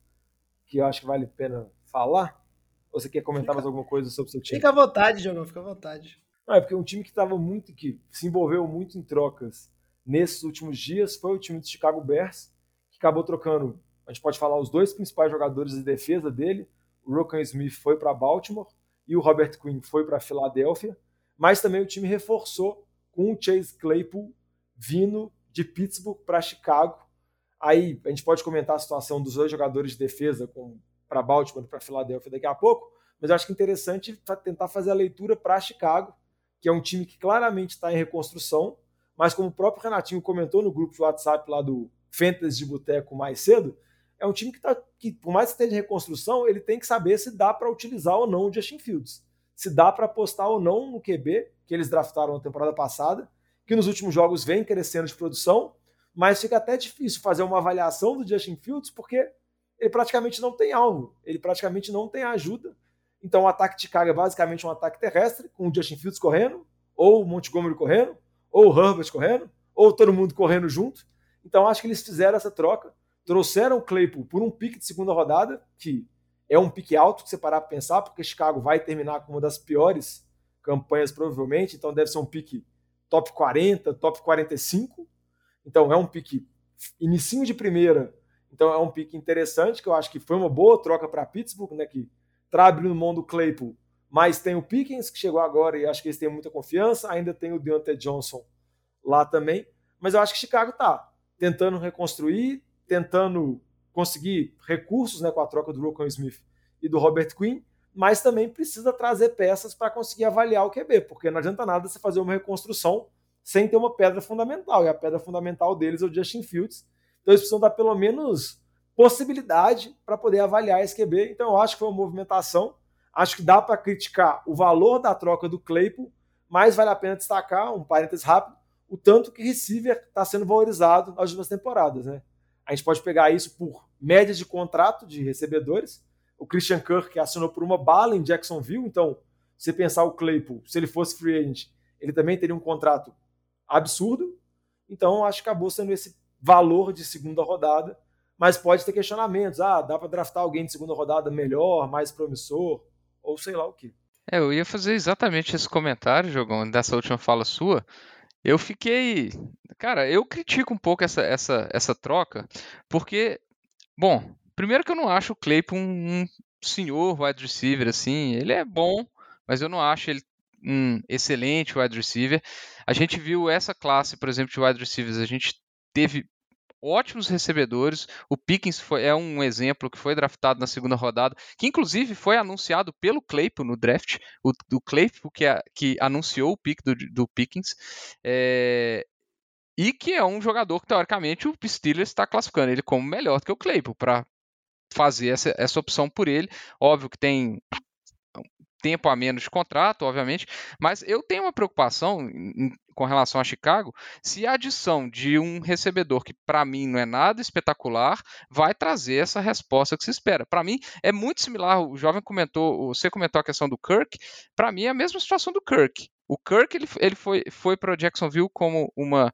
que eu acho que vale a pena falar? Ou você quer comentar fica, mais alguma coisa sobre o seu time? Fica à vontade, Jogão, fica à vontade. Não, é porque um time que estava muito, que se envolveu muito em trocas nesses últimos dias foi o time do Chicago Bears, que acabou trocando, a gente pode falar, os dois principais jogadores de defesa dele. O Rokan Smith foi para Baltimore e o Robert Quinn foi para Filadélfia, mas também o time reforçou com o Chase Claypool vindo de Pittsburgh para Chicago. Aí a gente pode comentar a situação dos dois jogadores de defesa para Baltimore, para Filadélfia daqui a pouco, mas eu acho que é interessante tentar fazer a leitura para Chicago, que é um time que claramente está em reconstrução, mas como o próprio Renatinho comentou no grupo de WhatsApp lá do Fantasy de Boteco mais cedo, é um time que, tá, que, por mais que esteja em reconstrução, ele tem que saber se dá para utilizar ou não o Justin Fields. Se dá para apostar ou não no QB, que eles draftaram na temporada passada, que nos últimos jogos vem crescendo de produção, mas fica até difícil fazer uma avaliação do Justin Fields, porque ele praticamente não tem alvo, ele praticamente não tem ajuda. Então o ataque de carga é basicamente um ataque terrestre, com o Justin Fields correndo, ou o Montgomery correndo, ou o Herbert correndo, ou todo mundo correndo junto. Então acho que eles fizeram essa troca, trouxeram o Claypool por um pique de segunda rodada, que é um pique alto que você parar para pensar, porque Chicago vai terminar com uma das piores campanhas provavelmente, então deve ser um pique top 40, top 45. Então é um pique inicinho de primeira. Então é um pique interessante, que eu acho que foi uma boa troca para Pittsburgh, né, que está abrindo mão do Claypool, mas tem o Pickens, que chegou agora e acho que eles têm muita confiança, ainda tem o Deontay Johnson lá também, mas eu acho que Chicago está tentando reconstruir, tentando conseguir recursos né, com a troca do Rocco Smith e do Robert Quinn, mas também precisa trazer peças para conseguir avaliar o QB, porque não adianta nada você fazer uma reconstrução sem ter uma pedra fundamental, e a pedra fundamental deles é o Justin Fields, então eles precisam dar pelo menos possibilidade para poder avaliar esse QB. Então eu acho que foi uma movimentação. Acho que dá para criticar o valor da troca do Claypool, mas vale a pena destacar, um parênteses rápido, o tanto que receiver está sendo valorizado nas últimas temporadas. Né? A gente pode pegar isso por média de contrato de recebedores. O Christian Kirk assinou por uma bala em Jacksonville, então, se pensar o Claypool, se ele fosse free agent, ele também teria um contrato absurdo. Então, acho que acabou sendo esse valor de segunda rodada, mas pode ter questionamentos. Ah, dá para draftar alguém de segunda rodada melhor, mais promissor, ou sei lá o que. É, eu ia fazer exatamente esse comentário, Jogão, dessa última fala sua. Eu fiquei. Cara, eu critico um pouco essa, essa, essa troca, porque, bom, primeiro que eu não acho o Claypool um, senhor wide receiver, assim. Ele é bom, mas eu não acho ele um excelente wide receiver. A gente viu essa classe, por exemplo, de wide receivers, a gente teve ótimos recebedores. O Pickens foi, é um exemplo que foi draftado na segunda rodada, que inclusive foi anunciado pelo Claypool no draft. O, o Claypool que, que anunciou o pick do, do Pickens. É, e que é um jogador que, teoricamente, o Steelers está classificando ele como melhor do que o Claypool para fazer essa, essa opção por ele. Óbvio que tem tempo a menos de contrato, obviamente, mas eu tenho uma preocupação em, com relação a Chicago, se a adição de um recebedor que para mim não é nada espetacular, vai trazer essa resposta que se espera. Para mim é muito similar, o jovem comentou, você comentou a questão do Kirk, para mim é a mesma situação do Kirk. O Kirk ele, ele foi, foi para Jacksonville como uma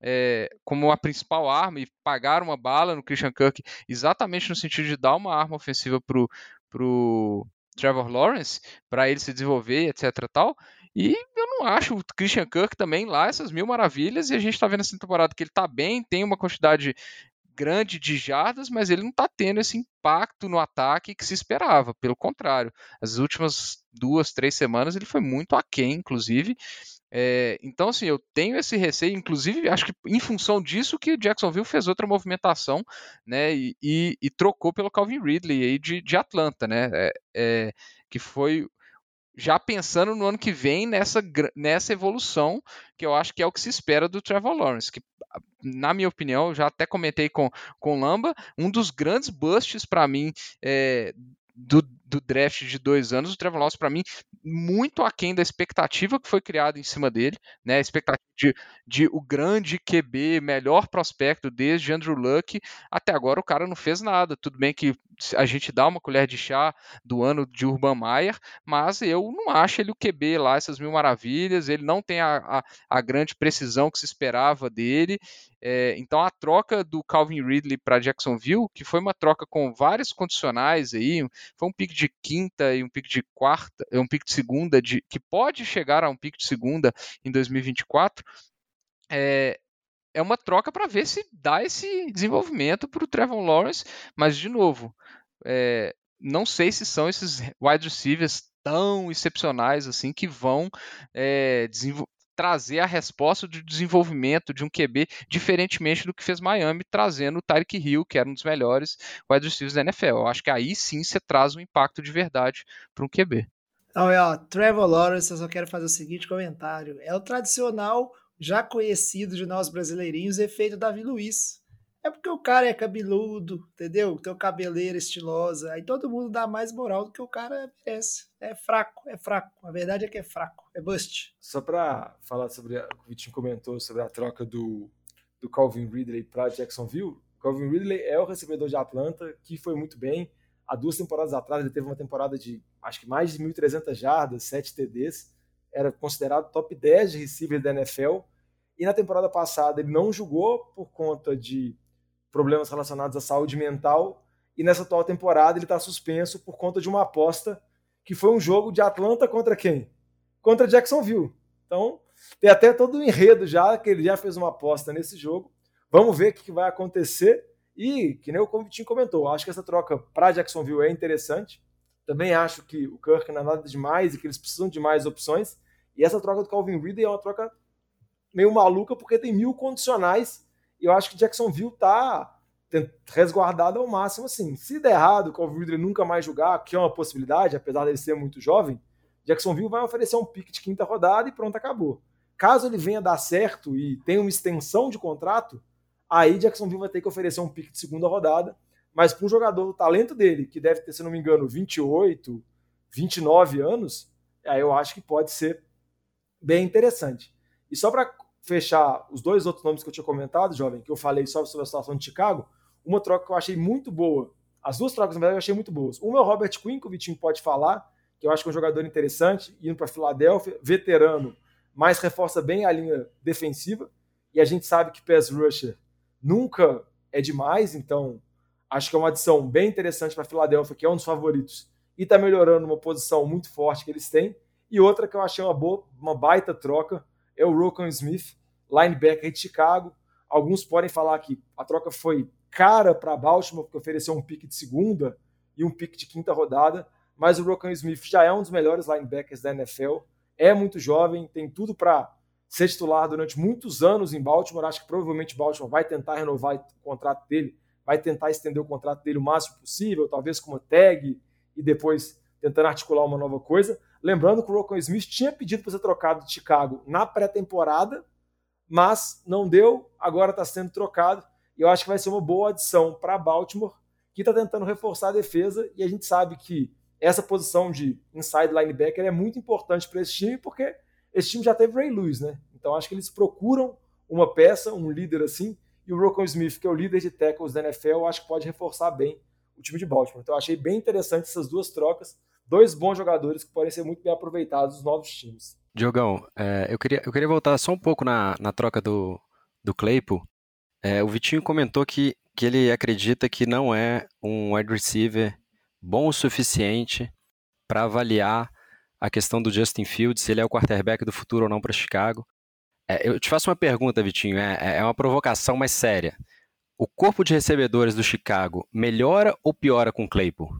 é, como a principal arma e pagar uma bala no Christian Kirk exatamente no sentido de dar uma arma ofensiva para o Trevor Lawrence para ele se desenvolver, etc. Tal. E eu não acho o Christian Kirk também lá essas mil maravilhas. E a gente está vendo essa temporada que ele está bem, tem uma quantidade grande de jardas, mas ele não está tendo esse impacto no ataque que se esperava. Pelo contrário, as últimas duas, três semanas ele foi muito aquém, inclusive. É, então, assim, eu tenho esse receio, inclusive, acho que em função disso que Jacksonville fez outra movimentação, né, e, e, e trocou pelo Calvin Ridley aí de, de Atlanta, né, é, é, que foi já pensando no ano que vem nessa, nessa evolução, que eu acho que é o que se espera do Trevor Lawrence, que na minha opinião, já até comentei com com Lamba, um dos grandes busts para mim é, do, do draft de dois anos, o Trevor Lawrence, para mim, muito aquém da expectativa que foi criada em cima dele, né? A expectativa de, de o grande QB, melhor prospecto desde Andrew Luck, até agora o cara não fez nada. Tudo bem que a gente dá uma colher de chá do ano de Urban Meyer, mas eu não acho ele o QB lá, essas mil maravilhas, ele não tem a, a, a grande precisão que se esperava dele. É, então a troca do Calvin Ridley para Jacksonville, que foi uma troca com vários condicionais aí, foi um pick de quinta e um pick de quarta, um pick de segunda, de, que pode chegar a um pick de segunda em 2024, é, é uma troca para ver se dá esse desenvolvimento para o Trevor Lawrence, mas de novo, é, não sei se são esses wide receivers tão excepcionais assim que vão é, trazer a resposta de desenvolvimento de um QB, diferentemente do que fez Miami, trazendo o Tyreek Hill, que era um dos melhores wide receivers da NFL. Eu acho que aí sim você traz um impacto de verdade para um QB. Então, ó, Trevor Lawrence, eu só quero fazer o seguinte comentário. É o tradicional, já conhecido de nós brasileirinhos, efeito Davi Luiz. É porque o cara é cabeludo, entendeu? Tem uma cabeleira estilosa. Aí todo mundo dá mais moral do que o cara merece. É fraco, é fraco. A verdade é que é fraco, é bust. Só para falar sobre o que o Vitinho comentou sobre a troca do, do Calvin Ridley para Jacksonville. Calvin Ridley é o recebedor de Atlanta, que foi muito bem. Há duas temporadas atrás ele teve uma temporada de acho que mais de 1.300 jardas, 7 TDs. Era considerado top 10 de receiver da NFL. E na temporada passada ele não jogou por conta de problemas relacionados à saúde mental. E nessa atual temporada ele está suspenso por conta de uma aposta que foi um jogo de Atlanta contra quem? Contra Jacksonville. Então, tem até todo o um enredo já, que ele já fez uma aposta nesse jogo. Vamos ver o que vai acontecer. E, que nem o Convitinho comentou, acho que essa troca para Jacksonville é interessante. Também acho que o Kirk não é nada demais e que eles precisam de mais opções. E essa troca do Calvin Ridley é uma troca meio maluca porque tem mil condicionais eu acho que Jacksonville tá resguardado ao máximo assim. Se der errado, o Calvin Ridley nunca mais jogar, que é uma possibilidade, apesar dele ser muito jovem, Jacksonville vai oferecer um pique de quinta rodada e pronto, acabou. Caso ele venha dar certo e tenha uma extensão de contrato, aí Jacksonville vai ter que oferecer um pique de segunda rodada, mas para um jogador do talento dele, que deve ter, se não me engano, 28, 29 anos, aí eu acho que pode ser bem interessante. E só para fechar os dois outros nomes que eu tinha comentado, jovem, que eu falei só sobre a situação de Chicago, uma troca que eu achei muito boa. As duas trocas, na verdade, eu achei muito boas. Uma é o Robert Quinn, que o Vitinho pode falar, que eu acho que é um jogador interessante, indo para Filadélfia, veterano, mas reforça bem a linha defensiva. E a gente sabe que pass rusher nunca é demais, então acho que é uma adição bem interessante para Filadélfia, que é um dos favoritos, e está melhorando uma posição muito forte que eles têm. E outra que eu achei uma boa, uma baita troca, é o Rokon Smith, linebacker de Chicago. Alguns podem falar que a troca foi cara para Baltimore, porque ofereceu um pique de segunda e um pique de quinta rodada, mas o Rokon Smith já é um dos melhores linebackers da NFL, é muito jovem, tem tudo para ser titular durante muitos anos em Baltimore. Acho que provavelmente Baltimore vai tentar renovar o contrato dele, vai tentar estender o contrato dele o máximo possível, talvez com uma tag e depois tentando articular uma nova coisa. Lembrando que o Rokon Smith tinha pedido para ser trocado de Chicago na pré-temporada, mas não deu, agora está sendo trocado. E eu acho que vai ser uma boa adição para Baltimore, que está tentando reforçar a defesa e a gente sabe que essa posição de inside linebacker é muito importante para esse time porque esse time já teve Ray Lewis, né? Então acho que eles procuram uma peça, um líder assim, e o Rocco Smith, que é o líder de tackles da NFL, acho que pode reforçar bem o time de Baltimore. Então achei bem interessante essas duas trocas, dois bons jogadores que podem ser muito bem aproveitados nos novos times. Diogão, é, eu, queria, eu queria voltar só um pouco na, na troca do, do Claypool. É, o Vitinho comentou que, que ele acredita que não é um wide receiver bom o suficiente para avaliar a questão do Justin Fields, se ele é o quarterback do futuro ou não para Chicago. É, eu te faço uma pergunta, Vitinho, é, é uma provocação mais séria. O corpo de recebedores do Chicago melhora ou piora com o Claypool?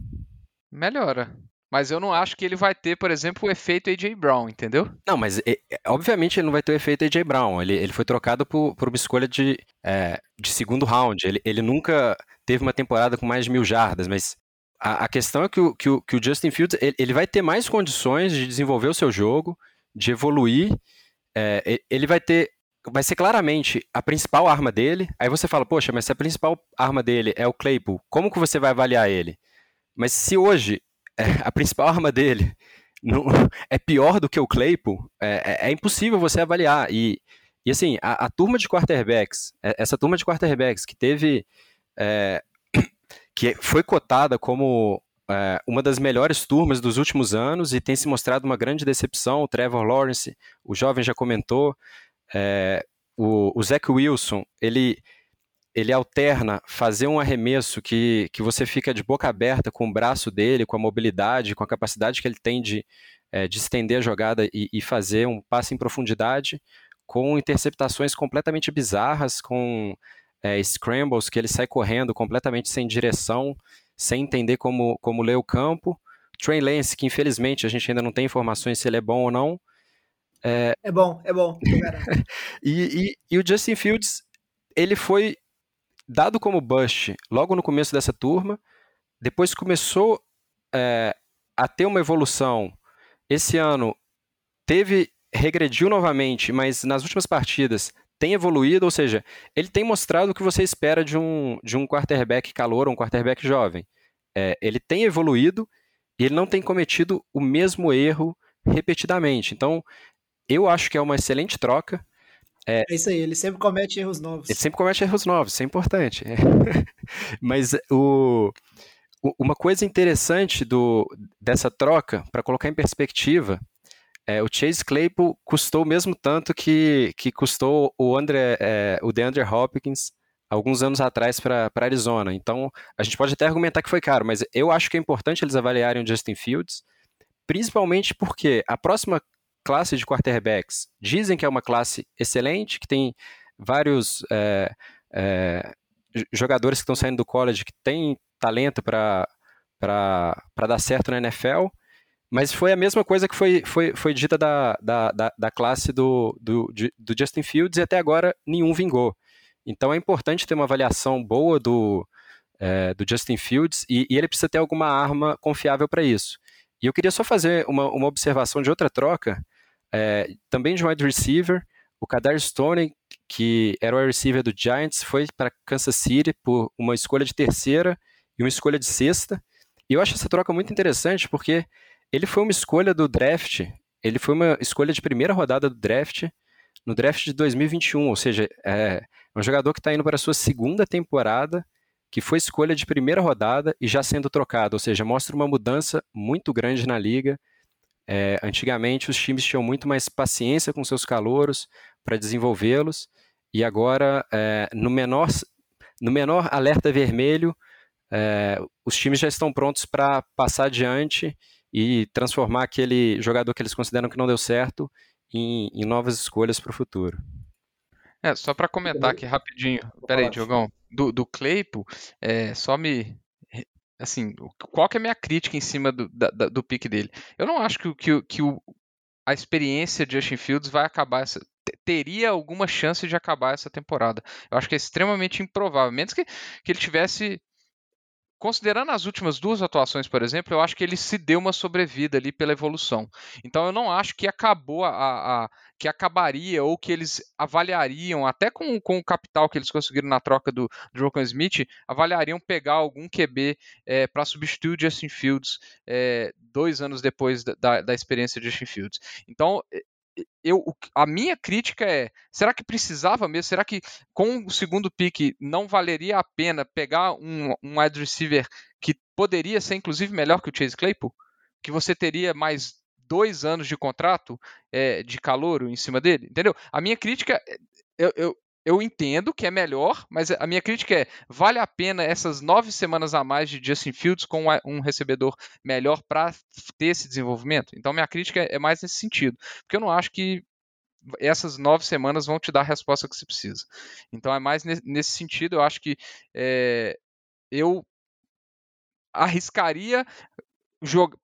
Melhora. Mas eu não acho que ele vai ter, por exemplo, o efeito AJ Brown, entendeu? Não, mas é, obviamente ele não vai ter o efeito AJ Brown. Ele, ele foi trocado por, por uma escolha de, é, de segundo round. Ele, ele nunca teve uma temporada com mais de mil jardas, mas a, a questão é que o, que o, que o Justin Fields ele, ele, vai ter mais condições de desenvolver o seu jogo, de evoluir. É, ele vai ter. Vai ser claramente a principal arma dele. Aí você fala, poxa, mas se a principal arma dele é o Claypool, como que você vai avaliar ele? Mas se hoje é, a principal arma dele não, é pior do que o Claypool, é, é, é impossível você avaliar. E, e assim, a, a, turma de quarterbacks, é, essa turma de quarterbacks que teve é, que foi cotada como é, uma das melhores turmas dos últimos anos e tem se mostrado uma grande decepção. O Trevor Lawrence, o jovem já comentou, é, o, o Zach Wilson, ele, ele alterna fazer um arremesso que, que você fica de boca aberta com o braço dele, com a mobilidade, com a capacidade que ele tem de, é, de estender a jogada e, e fazer um passe em profundidade, com interceptações completamente bizarras, com é, scrambles, que ele sai correndo completamente sem direção, sem entender como, como ler o campo. Trey Lance, que infelizmente a gente ainda não tem informações se ele é bom ou não. É, é bom, é bom. e, e, e o Justin Fields, ele foi dado como bust logo no começo dessa turma, depois começou é, a ter uma evolução. Esse ano teve regrediu novamente, mas nas últimas partidas tem evoluído, ou seja, ele tem mostrado o que você espera de um, de um quarterback calor, um quarterback jovem. É, ele tem evoluído e ele não tem cometido o mesmo erro repetidamente. Então, eu acho que é uma excelente troca. É, é isso aí, ele sempre comete erros novos. Ele sempre comete erros novos, isso é importante. É. Mas o, uma coisa interessante do, dessa troca, para colocar em perspectiva, é, o Chase Claypool custou o mesmo tanto que, que custou o, André, é, o DeAndre Hopkins alguns anos atrás para Arizona. Então, a gente pode até argumentar que foi caro, mas eu acho que é importante eles avaliarem o Justin Fields, principalmente porque a próxima classe de quarterbacks dizem que é uma classe excelente, que tem vários é, é, jogadores que estão saindo do college que têm talento para dar certo na NFL, mas foi a mesma coisa que foi, foi, foi dita da, da, da, da classe do, do, do Justin Fields e até agora nenhum vingou. Então é importante ter uma avaliação boa do, é, do Justin Fields e, e, ele precisa ter alguma arma confiável para isso. E eu queria só fazer uma, uma observação de outra troca, é, também de wide receiver, o Kadar Stone, que era o wide receiver do Giants, foi para Kansas City por uma escolha de terceira e uma escolha de sexta. E eu acho essa troca muito interessante porque ele foi uma escolha do draft, ele foi uma escolha de primeira rodada do draft, no draft de 2021, ou seja, é um jogador que está indo para a sua segunda temporada, que foi escolha de primeira rodada e já sendo trocado, ou seja, mostra uma mudança muito grande na liga. É, antigamente os times tinham muito mais paciência com seus calouros para desenvolvê-los, e agora, é, no, menor, no menor alerta vermelho, é, os times já estão prontos para passar adiante e transformar aquele jogador que eles consideram que não deu certo em, em novas escolhas para o futuro. É, só para comentar aqui rapidinho, peraí, Diogão, do, do Claypool, é, só me, assim, qual que é a minha crítica em cima do, da, do pique dele? Eu não acho que, que, que o, a experiência de Justin Fields vai acabar essa, teria alguma chance de acabar essa temporada. Eu acho que é extremamente improvável, menos que, que ele tivesse considerando as últimas duas atuações, por exemplo, eu acho que ele se deu uma sobrevida ali pela evolução. Então eu não acho que acabou a, a que acabaria ou que eles avaliariam, até com, com o capital que eles conseguiram na troca do, do Smith, avaliariam pegar algum QB é, para substituir o Justin Fields é, dois anos depois da, da experiência de Justin Fields. Então, eu, a minha crítica é: será que precisava mesmo? Será que com o segundo pick não valeria a pena pegar um, um wide receiver que poderia ser inclusive melhor que o Chase Claypool? Que você teria mais dois anos de contrato é, de calor em cima dele? Entendeu? A minha crítica, eu, eu, eu entendo que é melhor, mas a minha crítica é: vale a pena essas nove semanas a mais de Justin Fields com um recebedor melhor para ter esse desenvolvimento? Então, minha crítica é mais nesse sentido, porque eu não acho que essas nove semanas vão te dar a resposta que você precisa. Então, é mais nesse sentido, eu acho que é, eu arriscaria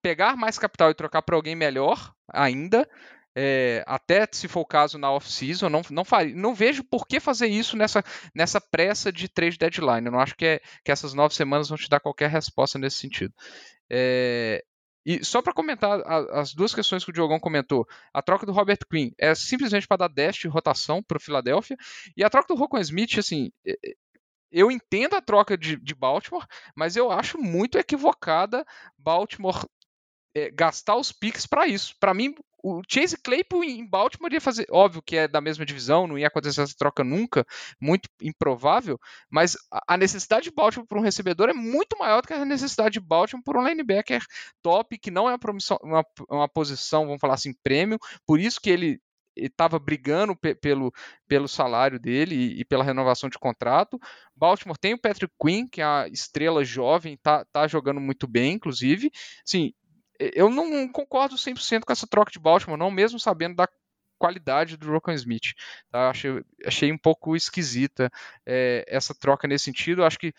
pegar mais capital e trocar para alguém melhor ainda, é, até se for o caso na off-season, não, não, não vejo por que fazer isso nessa, nessa pressa de trade deadline. Eu não acho que, é, que essas nove semanas vão te dar qualquer resposta nesse sentido. É, e só para comentar as duas questões que o Diogão comentou, a troca do Robert Quinn é simplesmente para dar dash de rotação para o Philadelphia, e a troca do Rocco Smith, assim, eu entendo a troca de, de Baltimore, mas eu acho muito equivocada Baltimore é, gastar os picks para isso. Para mim, o Chase Claypool em Baltimore ia fazer, óbvio que é da mesma divisão, não ia acontecer essa troca nunca, muito improvável, mas a necessidade de Baltimore por um recebedor é muito maior do que a necessidade de Baltimore por um linebacker top, que não é uma, uma, uma posição, vamos falar assim, prêmio, por isso que ele estava brigando pelo, pelo salário dele e, e, pela renovação de contrato. Baltimore tem o Patrick Quinn, que é a estrela jovem, tá, tá jogando muito bem, inclusive. Sim, eu não concordo 100% com essa troca de Baltimore, não, mesmo sabendo da qualidade do Rocco Smith. Tá? Achei, achei um pouco esquisita é, essa troca nesse sentido. Acho que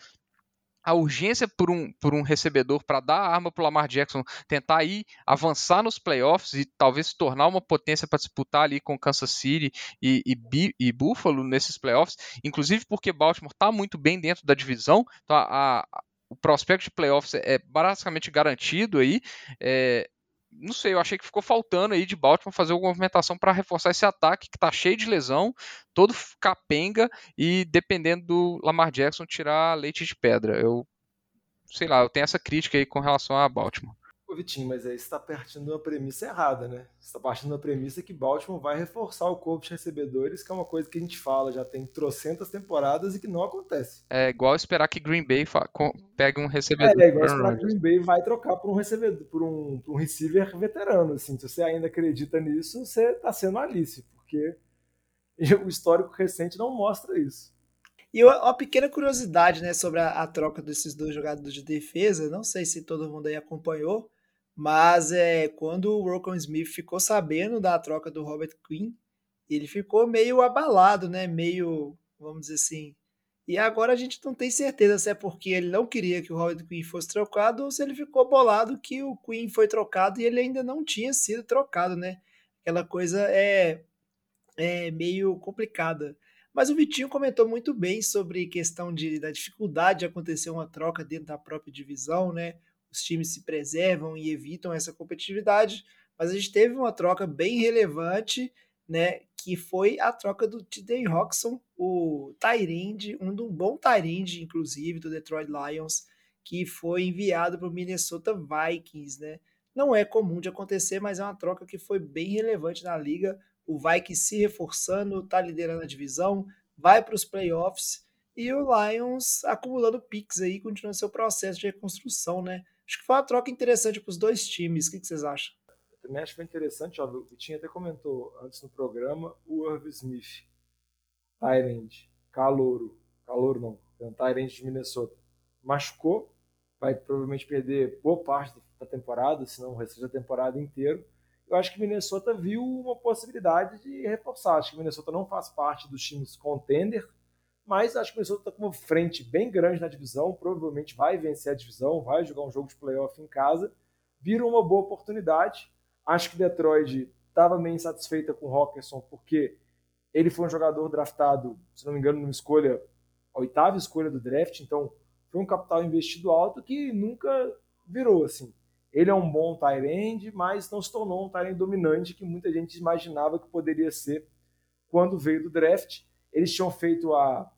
a urgência por um, por um recebedor para dar a arma para o Lamar Jackson tentar ir avançar nos playoffs e talvez se tornar uma potência para disputar ali com Kansas City e, e, e, Buffalo nesses playoffs, inclusive porque Baltimore está muito bem dentro da divisão, então a, a, o prospecto de playoffs é, basicamente garantido aí. É, não sei, eu achei que ficou faltando aí de Baltimore fazer alguma movimentação para reforçar esse ataque que está cheio de lesão, todo capenga e dependendo do Lamar Jackson tirar leite de pedra. Eu sei lá, eu tenho essa crítica aí com relação a Baltimore. Ô Vitinho, mas aí você está partindo de uma premissa errada, né? Você está partindo uma premissa que Baltimore vai reforçar o corpo de recebedores, que é uma coisa que a gente fala já tem trocentas temporadas e que não acontece. É igual esperar que Green Bay pegue um recebedor. É, é igual esperar que Green Bay vai trocar por um recebedor, por um, por um receiver veterano. Assim. Se você ainda acredita nisso, você está sendo Alice, porque o histórico recente não mostra isso. E uma pequena curiosidade né, sobre a, a, troca desses dois jogadores de defesa, não sei se todo mundo aí acompanhou, mas é, quando o Rocco Smith ficou sabendo da troca do Robert Quinn, ele ficou meio abalado, né? Meio, vamos dizer assim. E agora a gente não tem certeza se é porque ele não queria que o Robert Quinn fosse trocado ou se ele ficou bolado que o Quinn foi trocado e ele ainda não tinha sido trocado, né? Aquela coisa é, é meio complicada. Mas o Vitinho comentou muito bem sobre questão de, da dificuldade de acontecer uma troca dentro da própria divisão, né? Os times se preservam e evitam essa competitividade, mas a gente teve uma troca bem relevante, né, que foi a troca do T.J. Roxon, o Tyrande, um, bom Tyrande, inclusive, do Detroit Lions, que foi enviado para o Minnesota Vikings, né? Não é comum de acontecer, mas é uma troca que foi bem relevante na liga. O Vikings se reforçando, está liderando a divisão, vai para os playoffs e o Lions acumulando picks aí, continuando seu processo de reconstrução, né? Acho que foi uma troca interessante para os dois times. O que, que vocês acham? Eu também acho que foi interessante. O Vitinho até comentou antes no programa o Irv Smith, Tyrande, Calouro, Calouro não, Tyrande de Minnesota, machucou, vai provavelmente perder boa parte da temporada, se não o resto da temporada inteira. Eu acho que Minnesota viu uma possibilidade de reforçar. Acho que Minnesota não faz parte dos times contender, mas acho que o Minnesota está com uma frente bem grande na divisão, provavelmente vai vencer a divisão, vai jogar um jogo de playoff em casa, vira uma boa oportunidade. Acho que Detroit estava meio insatisfeita com o Rockerson, porque ele foi um jogador draftado, se não me engano, numa escolha, a oitava escolha do draft, então foi um capital investido alto que nunca virou assim. Ele é um bom tight end, mas não se tornou um tight dominante que muita gente imaginava que poderia ser quando veio do draft. Eles tinham feito a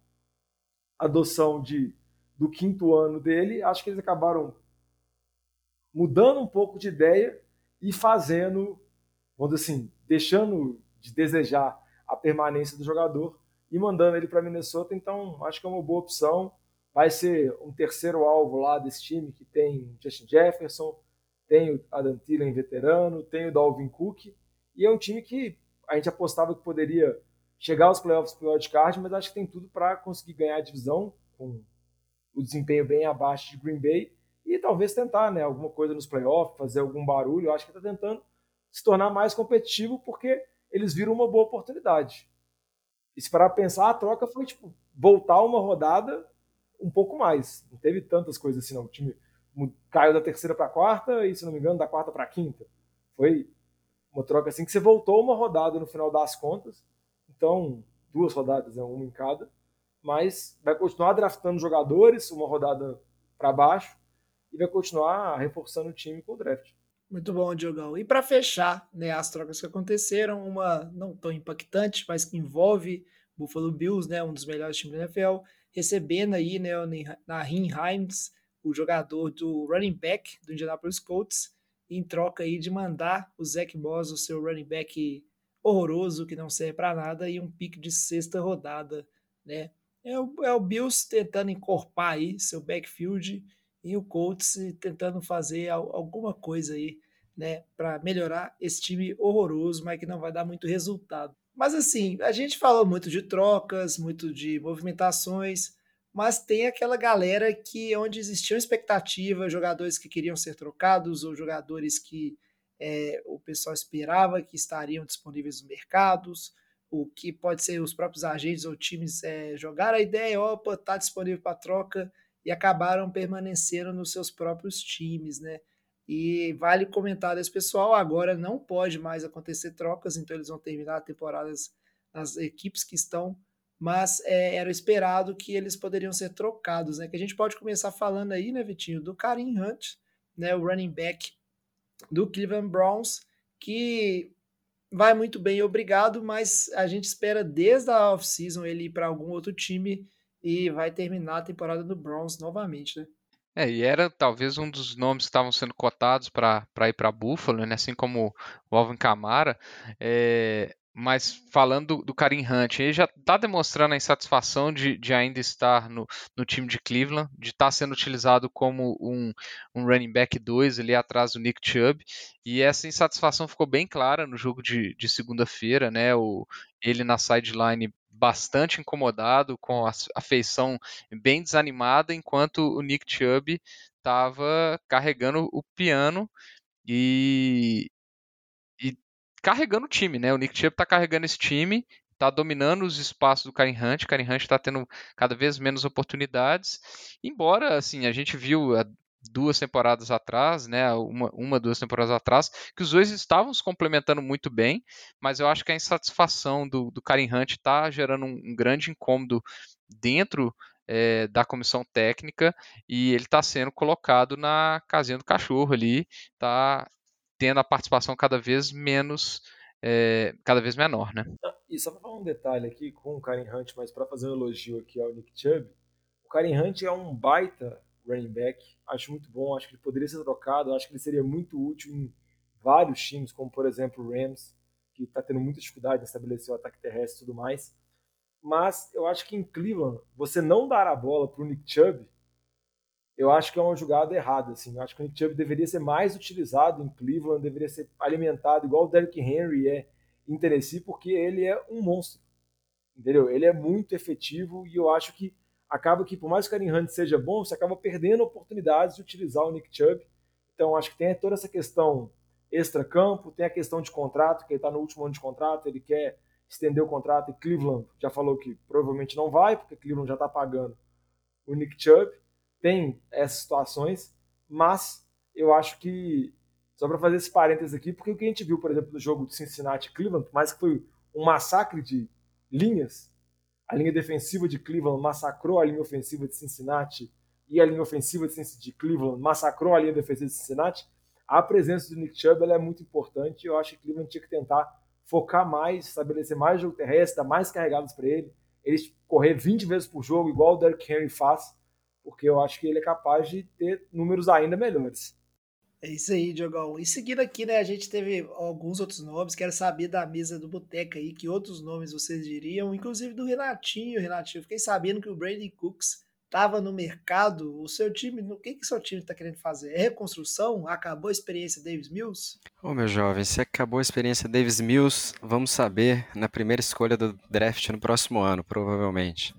adoção de, do quinto ano dele, acho que eles acabaram mudando um pouco de ideia e fazendo, vamos dizer assim, deixando de desejar a permanência do jogador e mandando ele para Minnesota. Então, acho que é uma boa opção. Vai ser um terceiro alvo lá desse time que tem Justin Jefferson, tem o Adam Thielen veterano, tem o Dalvin Cook, e é um time que a gente apostava que poderia chegar aos playoffs pelo wildcard, mas acho que tem tudo para conseguir ganhar a divisão com o desempenho bem abaixo de Green Bay e talvez tentar né, alguma coisa nos playoffs, fazer algum barulho. acho que está tentando se tornar mais competitivo porque eles viram uma boa oportunidade. E se parar pensar, a troca foi tipo voltar uma rodada um pouco mais. Não teve tantas coisas assim, não. O time caiu da terceira para a quarta e, se não me engano, da quarta para a quinta. Foi uma troca assim que você voltou uma rodada no final das contas então, duas rodadas, é uma em cada. Mas vai continuar draftando jogadores, uma rodada para baixo, e vai continuar reforçando o time com o draft. Muito bom, Diogão. E para fechar né, as trocas que aconteceram, uma não tão impactante, mas que envolve Buffalo Bills, né, um dos melhores times da NFL, recebendo aí né, Nahin Himes, o jogador do running back do Indianapolis Colts, em troca aí de mandar o Zach Moss, o seu running back horroroso que não serve para nada e um pique de sexta rodada, né? É o, é o Bills tentando encorpar aí seu backfield e o Colts tentando fazer alguma coisa aí, né, para melhorar esse time horroroso, mas que não vai dar muito resultado. Mas assim, a gente falou muito de trocas, muito de movimentações, mas tem aquela galera que onde existiam expectativas, jogadores que queriam ser trocados ou jogadores que é, o pessoal esperava que estariam disponíveis nos mercados, o que pode ser os próprios agentes ou times é, jogaram a ideia, opa, está disponível para troca, e acabaram permanecendo nos seus próprios times, né? E vale comentar desse pessoal, agora não pode mais acontecer trocas, então eles vão terminar temporadas nas equipes que estão, mas é, era esperado que eles poderiam ser trocados, né? Que a gente pode começar falando aí, né, Vitinho, do Karim Hunt, né, o running back do Cleveland Browns, que vai muito bem, obrigado, mas a gente espera desde a off-season ele ir para algum outro time e vai terminar a temporada do Browns novamente, né? É, e era talvez um dos nomes que estavam sendo cotados para ir para Buffalo, né? assim como o Alvin Kamara. É, mas falando do, Karim Hunt, ele já está demonstrando a insatisfação de, de ainda estar no, no, time de Cleveland, de estar tá sendo utilizado como um, um running back 2 ali atrás do Nick Chubb, e essa insatisfação ficou bem clara no jogo de, de segunda-feira, né? O, ele na sideline bastante incomodado, com a, a feição bem desanimada, enquanto o Nick Chubb estava carregando o piano e, carregando o time, né? O Nick Chubb tá carregando esse time, tá dominando os espaços do Karen Hunt. Karen Hunt tá tendo cada vez menos oportunidades. Embora, assim, a gente viu duas temporadas atrás, né, uma, uma, duas temporadas atrás, que os dois estavam se complementando muito bem, mas eu acho que a insatisfação do, do Karen Hunt está gerando um, um, grande incômodo dentro é, da comissão técnica e ele está sendo colocado na casinha do cachorro ali, tá tendo a participação cada vez menos, é, cada vez menor, né? Ah, e só para falar um detalhe aqui com o Karen Hunt, mas para fazer um elogio aqui ao Nick Chubb, o Karen Hunt é um baita running back, acho muito bom, acho que ele poderia ser trocado, acho que ele seria muito útil em vários times, como por exemplo o Rams, que está tendo muita dificuldade em estabelecer o ataque terrestre e tudo mais. Mas eu acho que em Cleveland, você não dar a bola para o Nick Chubb eu acho que é uma jogada errada. Assim. Eu acho que o Nick Chubb deveria ser mais utilizado em Cleveland, deveria ser alimentado igual o Derrick Henry é em Tennessee, porque ele é um monstro. Entendeu? Ele é muito efetivo e eu acho que acaba que, por mais que o Karim Hunt seja bom, você acaba perdendo oportunidades de utilizar o Nick Chubb. Então, acho que tem toda essa questão extra-campo, tem a questão de contrato, que ele está no último ano de contrato, ele quer estender o contrato e Cleveland já falou que provavelmente não vai, porque Cleveland já está pagando o Nick Chubb tem essas situações, mas eu acho que, só para fazer esse parênteses aqui, porque o que a gente viu, por exemplo, no jogo de Cincinnati Cleveland, mais que foi um massacre de linhas, a linha defensiva de Cleveland massacrou a linha ofensiva de Cincinnati e a linha ofensiva de Cleveland massacrou a linha defensiva de Cincinnati, a presença do Nick Chubb é muito importante. Eu acho que Cleveland tinha que tentar focar mais, estabelecer mais jogo terrestre, dar mais carregados para ele, eles correr 20 vezes por jogo, igual o Derrick Henry faz, porque eu acho que ele é capaz de ter números ainda melhores. É isso aí, Diogão. E seguindo aqui, né, a gente teve alguns outros nomes. Quero saber da mesa do Boteca aí, que outros nomes vocês diriam, inclusive do Renatinho. Renatinho, fiquei sabendo que o Brandon Cooks estava no mercado. O seu time, o que que seu time está querendo fazer? É reconstrução? Acabou a experiência Davis Mills? Ô, meu jovem, se acabou a experiência Davis Mills, vamos saber na primeira escolha do draft no próximo ano, provavelmente.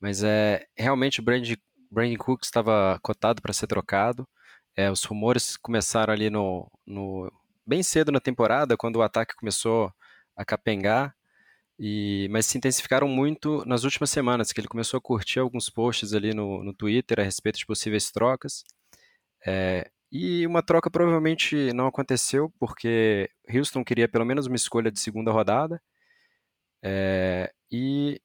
Mas é realmente o Brandon, Brandon Cooks estava cotado para ser trocado. É, os rumores começaram ali no, no, bem cedo na temporada, quando o ataque começou a capengar, e, mas se intensificaram muito nas últimas semanas, que ele começou a curtir alguns posts ali no, no Twitter a respeito de possíveis trocas. É, e uma troca provavelmente não aconteceu, porque Houston queria pelo menos uma escolha de segunda rodada. É, e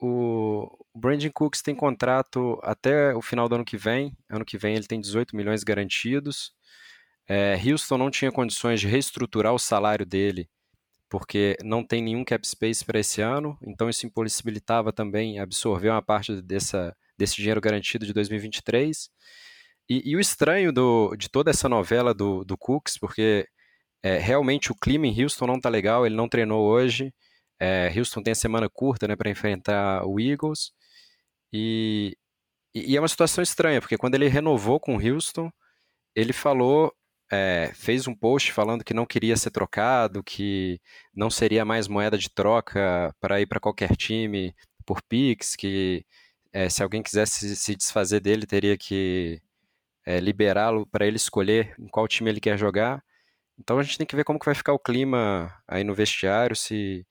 o Brandon Cooks tem contrato até o final do ano que vem. Ano que vem ele tem 18 milhões garantidos. É, Houston não tinha condições de reestruturar o salário dele, porque não tem nenhum cap space para esse ano. Então isso impossibilitava também absorver uma parte dessa, desse dinheiro garantido de 2023. E, e o estranho do, de toda essa novela do, do Cooks, porque é, realmente o clima em Houston não está legal, ele não treinou hoje. É, Houston tem a semana curta né, para enfrentar o Eagles. E, e, é uma situação estranha, porque quando ele renovou com Houston, ele falou, é, fez um post falando que não queria ser trocado, que não seria mais moeda de troca para ir para qualquer time por Pix, que é, se alguém quisesse se desfazer dele, teria que é, liberá-lo para ele escolher em qual time ele quer jogar. Então a gente tem que ver como que vai ficar o clima aí no vestiário, se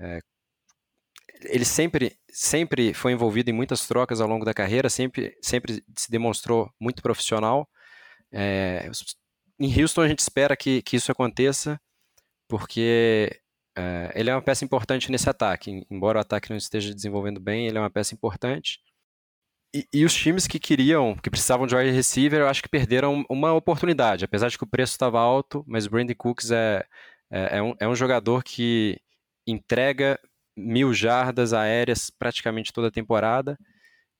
é, ele sempre, sempre foi envolvido em muitas trocas ao longo da carreira, sempre, sempre se demonstrou muito profissional. É, em Houston a gente espera que, que isso aconteça, porque é, ele é uma peça importante nesse ataque. Embora o ataque não esteja desenvolvendo bem, ele é uma peça importante. E, e, os times que queriam, que precisavam de wide receiver, eu acho que perderam uma oportunidade, apesar de que o preço estava alto, mas o Brandon Cooks é, é, é, um, é um jogador que entrega mil jardas aéreas praticamente toda a temporada.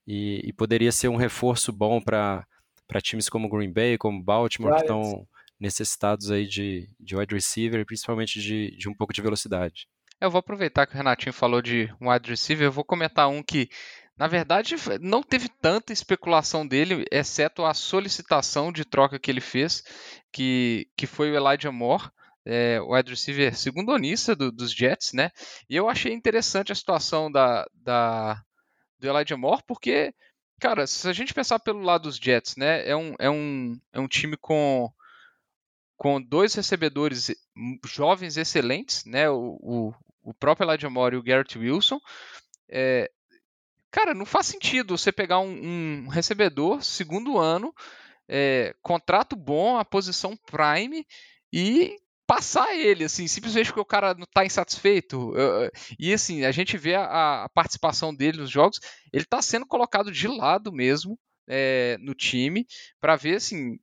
E, e poderia ser um reforço bom para times como Green Bay, como Baltimore, que estão necessitados aí de, de wide receiver, principalmente de, de um pouco de velocidade. Eu vou aproveitar que o Renatinho falou de um wide receiver, eu vou comentar um que, na verdade, não teve tanta especulação dele, exceto a solicitação de troca que ele fez, que, que foi o Elijah Moore é, o wide receiver segundo onista do, dos Jets, né? E eu achei interessante a situação da, da, do Elijah Moore, porque, cara, se a gente pensar pelo lado dos Jets, né? É um, é um, é um time com, com dois recebedores jovens excelentes, né? O, o, o próprio Elijah Moore e o Garrett Wilson. É, cara, não faz sentido você pegar um, um recebedor segundo ano, é, contrato bom, a posição prime e passar ele, assim, simplesmente porque o cara não tá insatisfeito. E assim, a gente vê a, a participação dele nos jogos, ele tá sendo colocado de lado mesmo é, no time, para ver assim.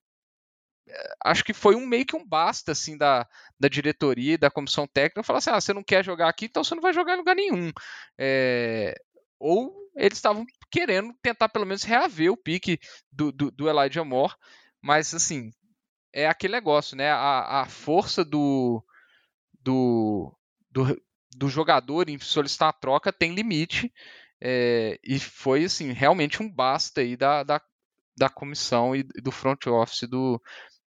É, acho que foi um meio que um basta assim da, da diretoria da comissão técnica falar assim: ah, você não quer jogar aqui, então você não vai jogar em lugar nenhum. É, ou eles estavam querendo tentar pelo menos reaver o pique do, do, do Elijah Moore, mas assim, é aquele negócio, né? A, a força do, do, do, do, jogador em solicitar a troca tem limite. É, e foi assim, realmente um basta aí da, da, da comissão e do front office do,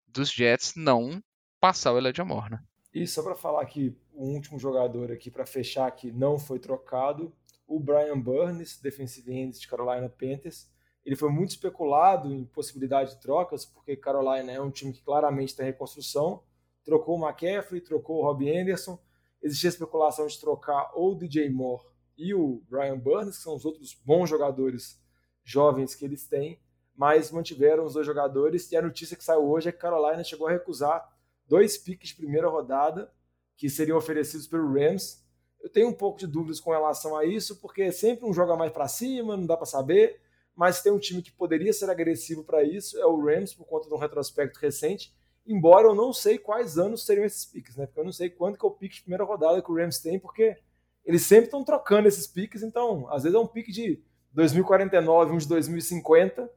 dos Jets não passar o Elijah Moore, né? E só para falar que o último jogador aqui para fechar que não foi trocado, o Brian Burns, defensive end de Carolina Panthers, ele foi muito especulado em possibilidade de trocas, porque Carolina é um time que claramente está em reconstrução. Trocou o McCaffrey, trocou o Robbie Anderson. Existia especulação de trocar ou o DJ Moore e o Brian Burns, que são os outros bons jogadores jovens que eles têm, mas mantiveram os dois jogadores. E a notícia que saiu hoje é que Carolina chegou a recusar dois piques de primeira rodada que seriam oferecidos pelo Rams. Eu tenho um pouco de dúvidas com relação a isso, porque sempre um joga mais para cima, não dá para saber mas tem um time que poderia ser agressivo para isso, é o Rams, por conta de um retrospecto recente, embora eu não sei quais anos seriam esses piques, né? Porque eu não sei quando que é o pique de primeira rodada que o Rams tem, porque eles sempre estão trocando esses piques, então às vezes é um pique de 2049, um de 2050,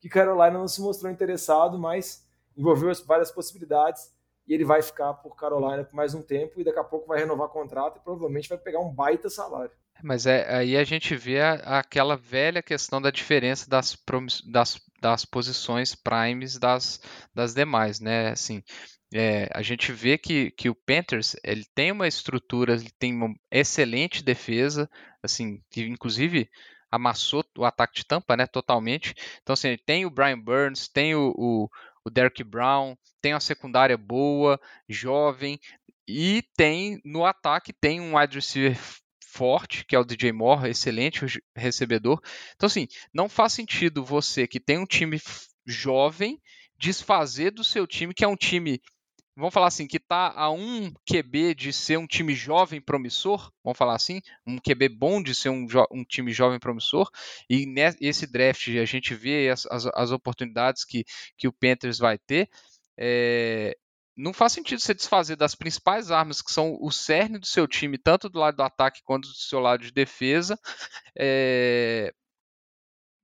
que Carolina não se mostrou interessado, mas envolveu várias possibilidades e ele vai ficar por Carolina por mais um tempo e daqui a pouco vai renovar contrato e provavelmente vai pegar um baita salário. Mas é, aí a gente vê a, aquela velha questão da diferença das, das, das posições primes das, das demais, né? Assim, é, a gente vê que, que o Panthers ele tem uma estrutura, ele tem uma excelente defesa, assim, que inclusive amassou o ataque de Tampa, né, totalmente. Então, assim, tem o Brian Burns, tem o, o, o Derek Brown, tem uma secundária boa, jovem, e tem no ataque tem um wide receiver forte, que é o DJ Moore, excelente recebedor. Então, assim, não faz sentido você que tem um time jovem desfazer do seu time, que é um time vamos falar assim, que está a um QB de ser um time jovem promissor, vamos falar assim, um QB bom de ser um, um time jovem promissor, e nesse draft a gente vê as, as, as oportunidades que, que o Panthers vai ter, é, não faz sentido você desfazer das principais armas que são o cerne do seu time, tanto do lado do ataque quanto do seu lado de defesa, é,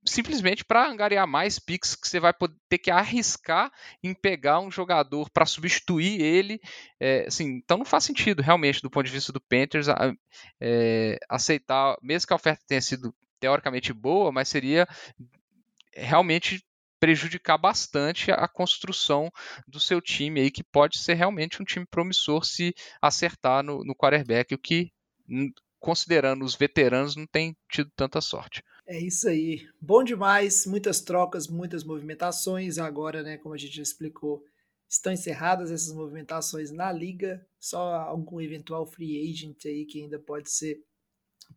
simplesmente para angariar mais picks que você vai ter que arriscar em pegar um jogador para substituir ele. É, assim, então não faz sentido, realmente, do ponto de vista do Panthers, é, aceitar, mesmo que a oferta tenha sido teoricamente boa, mas seria realmente prejudicar bastante a construção do seu time aí, que pode ser realmente um time promissor se acertar no, no quarterback, o que, considerando os veteranos, não tem tido tanta sorte. É isso aí. Bom demais, muitas trocas, muitas movimentações. Agora, né, como a gente já explicou, estão encerradas essas movimentações na liga. Só algum eventual free agent aí que ainda pode ser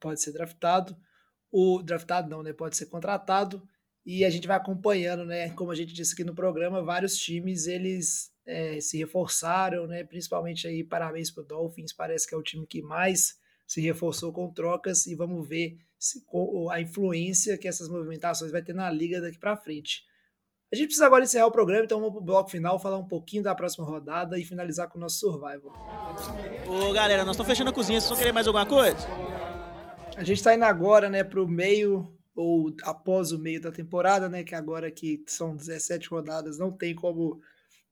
pode ser draftado. O draftado não, né, pode ser contratado. E a gente vai acompanhando, né, como a gente disse aqui no programa, vários times eles é, se reforçaram, né, principalmente aí parabéns para o Dolphins, parece que é o time que mais se reforçou com trocas e vamos ver se, a influência que essas movimentações vai ter na liga daqui para frente. A gente precisa agora encerrar o programa, então vamos para o bloco final, falar um pouquinho da próxima rodada e finalizar com o nosso survival. Ô galera, nós estamos fechando a cozinha, vocês vão querer mais alguma coisa? A gente está indo agora, né, para o meio ou após o meio da temporada, né, que agora que são 17 rodadas, não tem como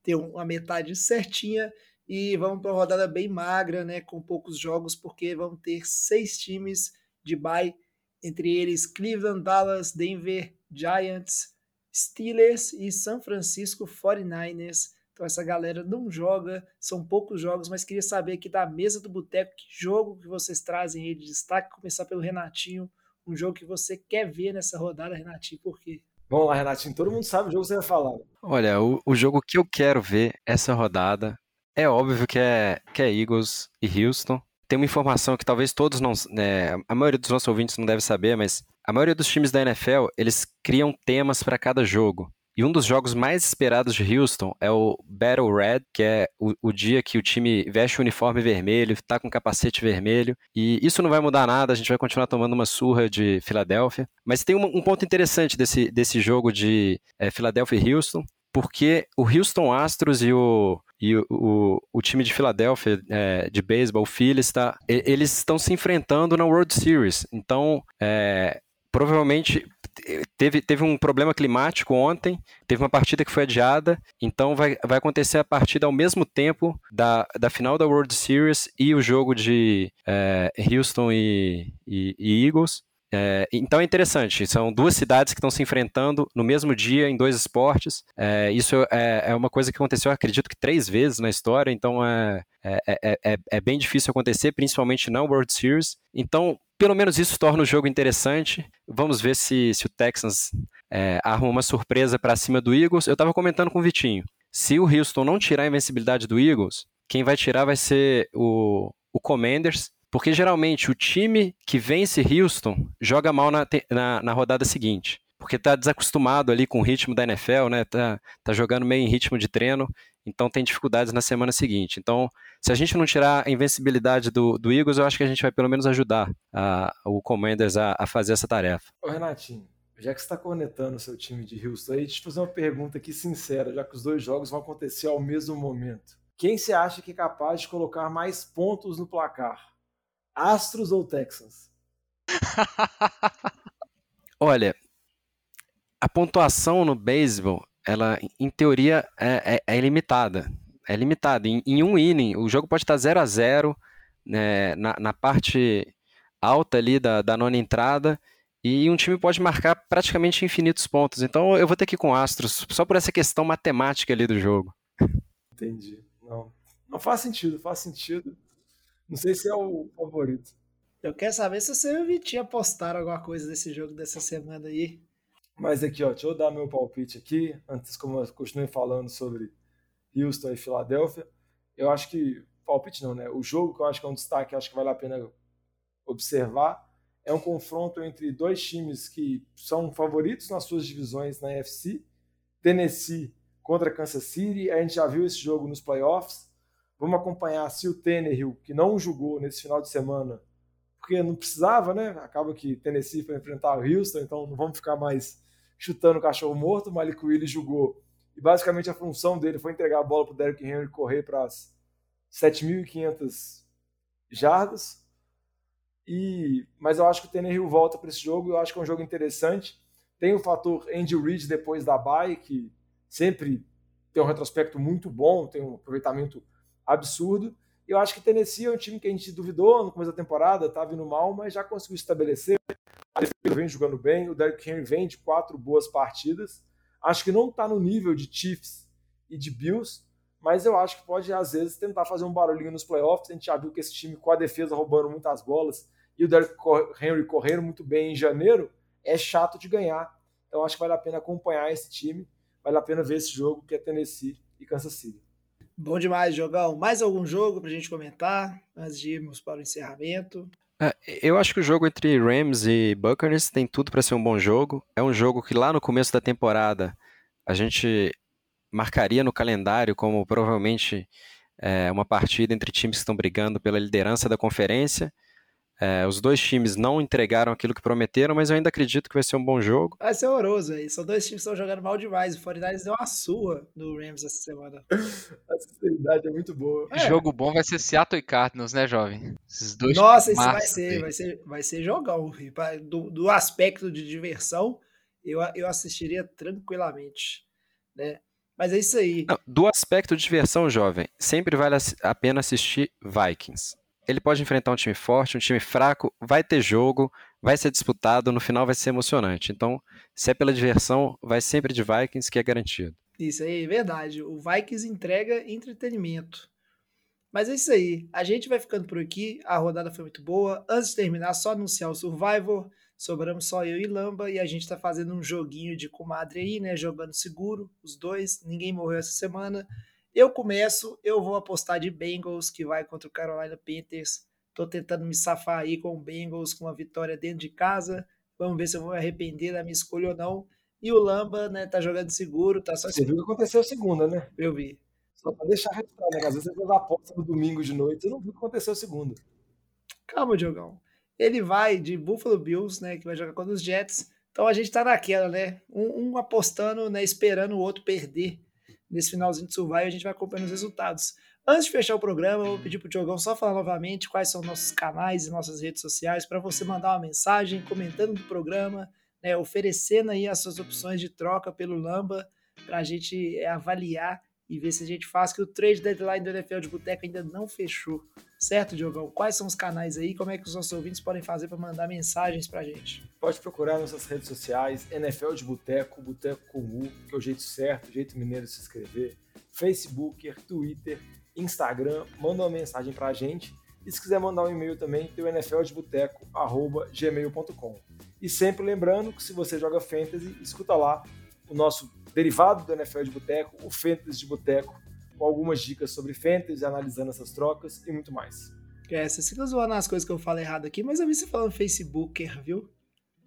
ter uma metade certinha e vamos para uma rodada bem magra, né, com poucos jogos, porque vão ter seis times de bye, entre eles Cleveland, Dallas, Denver, Giants, Steelers e São Francisco 49ers. Então essa galera não joga, são poucos jogos, mas queria saber aqui da mesa do boteco que jogo que vocês trazem aí de destaque. Começar pelo Renatinho, um jogo que você quer ver nessa rodada, Renatinho, por quê? Vamos lá, Renatinho, todo mundo sabe o jogo que você vai falar. Olha, o, o jogo que eu quero ver essa rodada é óbvio que é, que é Eagles e Houston. Tem uma informação que talvez todos não. Né, a maioria dos nossos ouvintes não deve saber, mas a maioria dos times da NFL eles criam temas para cada jogo. E um dos jogos mais esperados de Houston é o Battle Red, que é o, o, dia que o time veste o uniforme vermelho, tá com capacete vermelho. E isso não vai mudar nada, a gente vai continuar tomando uma surra de Filadélfia. Mas tem um, um ponto interessante desse, desse jogo de é, Filadélfia e Houston, porque o Houston Astros e o, e o, o, o time de Filadélfia é, de beisebol, o Phillies, tá, eles estão se enfrentando na World Series. Então, é, provavelmente teve, teve um problema climático ontem, teve uma partida que foi adiada, então vai, vai acontecer a partida ao mesmo tempo da, da final da World Series e o jogo de é, Houston e, e, e Eagles. É, então é interessante, são duas cidades que estão se enfrentando no mesmo dia em dois esportes. É, isso é, é, uma coisa que aconteceu, acredito que três vezes na história, então é, é, é, é, bem difícil acontecer, principalmente na World Series. Então, pelo menos isso torna o jogo interessante. Vamos ver se, se o Texans arma uma surpresa para cima do Eagles. Eu estava comentando com o Vitinho. Se o Houston não tirar a invencibilidade do Eagles, quem vai tirar vai ser o, o Commanders porque geralmente o time que vence Houston joga mal na, na, na rodada seguinte. Porque está desacostumado ali com o ritmo da NFL, né? Tá, tá jogando meio em ritmo de treino, então tem dificuldades na semana seguinte. Então, se a gente não tirar a invencibilidade do, do Eagles, eu acho que a gente vai pelo menos ajudar a, o Commanders a, a fazer essa tarefa. Ô Renatinho, já que você está cornetando o seu time de Houston, aí deixa eu fazer uma pergunta aqui sincera, já que os dois jogos vão acontecer ao mesmo momento. Quem você acha que é capaz de colocar mais pontos no placar? Astros ou Texans? Olha, a pontuação no beisebol, ela, em teoria, é, é, é ilimitada. É limitada. Em, em, um inning, o jogo pode estar 0 a 0 né, na, na, parte alta ali da, da nona entrada, e um time pode marcar praticamente infinitos pontos. Então eu vou ter que ir com Astros, só por essa questão matemática ali do jogo. Entendi. Não, não faz sentido, faz sentido. Não sei se é o favorito. Eu quero saber se você e o Vitinho apostaram alguma coisa desse jogo dessa semana aí. Mas aqui, ó, deixa eu dar meu palpite aqui, antes como eu continuei falando sobre Houston e Filadélfia. Eu acho que, palpite não, né? O jogo que eu acho que é um destaque, acho que vale a pena observar, é um confronto entre dois times que são favoritos nas suas divisões na NFC. Tennessee contra Kansas City. A gente já viu esse jogo nos playoffs. Vamos acompanhar se o Tannehill, que não jogou nesse final de semana, porque não precisava, né? Acaba que Tennessee foi enfrentar o Houston, então não vamos ficar mais chutando o cachorro morto. O Malik Willis jogou e basicamente a função dele foi entregar a bola para o Derrick Henry correr para as 7.500 jardas. E, mas eu acho que o Tannehill volta para esse jogo, eu acho que é um jogo interessante. Tem o fator Andy Reid depois da bye, que sempre tem um retrospecto muito bom, tem um aproveitamento absurdo. Eu acho que Tennessee é um time que a gente duvidou no começo da temporada, tá vindo mal, mas já conseguiu estabelecer. A defesa vem jogando bem, o Derrick Henry vem de quatro boas partidas. Acho que não está no nível de Chiefs e de Bills, mas eu acho que pode, às vezes, tentar fazer um barulhinho nos playoffs. A gente já viu que esse time, com a defesa roubando muitas bolas e o Derrick Henry correndo muito bem em janeiro, é chato de ganhar. Então acho que vale a pena acompanhar esse time vale a pena ver esse jogo que é Tennessee e Kansas City. Bom demais, Jogão. Mais algum jogo para a gente comentar antes de irmos para o encerramento? É, eu acho que o jogo entre Rams e Buccaneers tem tudo para ser um bom jogo. É um jogo que lá no começo da temporada a gente marcaria no calendário como provavelmente é, uma partida entre times que estão brigando pela liderança da conferência. É, os dois times não entregaram aquilo que prometeram, mas eu ainda acredito que vai ser um bom jogo. Vai ser horroroso, aí. São dois times que estão jogando mal demais. O 49 deu uma sua no Rams essa semana. A sinceridade é muito boa. É. Jogo bom vai ser Seattle e Cardinals, né, jovem? Esses dois Nossa, isso vai ser, vai ser, vai ser jogão. Do, do aspecto de diversão, eu, eu assistiria tranquilamente, né? Mas é isso aí. Não, do aspecto de diversão, jovem, sempre vale a pena assistir Vikings ele pode enfrentar um time forte, um time fraco, vai ter jogo, vai ser disputado, no final vai ser emocionante. Então, se é pela diversão, vai sempre de Vikings, que é garantido. Isso aí, verdade. O Vikings entrega entretenimento. Mas é isso aí. A gente vai ficando por aqui. A rodada foi muito boa. Antes de terminar, só anunciar o Survivor. Sobramos só eu e Lamba e a gente tá fazendo um joguinho de comadre aí, né? Jogando seguro, os dois. Ninguém morreu essa semana. Eu começo, eu vou apostar de Bengals, que vai contra o Carolina Panthers. Tô tentando me safar aí com o Bengals, com uma vitória dentro de casa. Vamos ver se eu vou me arrepender da minha escolha ou não. E o Lamba, né, tá jogando seguro, tá só Você viu o que aconteceu segunda, né? Eu vi. Só pra deixar registrado, né? Às vezes você fez a aposta no domingo de noite, você não viu o que aconteceu segunda. Calma, Diogão. Ele vai de Buffalo Bills, né, que vai jogar contra os Jets. Então a gente tá naquela, né? Um, um apostando, né, esperando o outro perder nesse finalzinho de Survival a gente vai acompanhando os resultados. Antes de fechar o programa, eu vou pedir pro Diogão só falar novamente quais são nossos canais e nossas redes sociais para você mandar uma mensagem comentando do programa, né, oferecendo aí as suas opções de troca pelo Lamba para a gente é, avaliar e ver se a gente faz que o trade deadline do NFL de Boteco ainda não fechou. Certo, Diogão? Quais são os canais aí? Como é que os nossos ouvintes podem fazer para mandar mensagens para a gente? Pode procurar nossas redes sociais, NFL de Boteco, Boteco com U, que é o jeito certo, o jeito mineiro de se inscrever, Facebook, Twitter, Instagram, manda uma mensagem para a gente. E se quiser mandar um e-mail também, tem o nfldeboteco.gmail.com. E sempre lembrando que se você joga Fantasy, escuta lá o nosso derivado do NFL de Boteco, o Fantasy de Boteco, com algumas dicas sobre Fantasy, analisando essas trocas e muito mais. É, você fica zoando as coisas que eu falo errado aqui, mas eu vi você falando Facebooker, viu?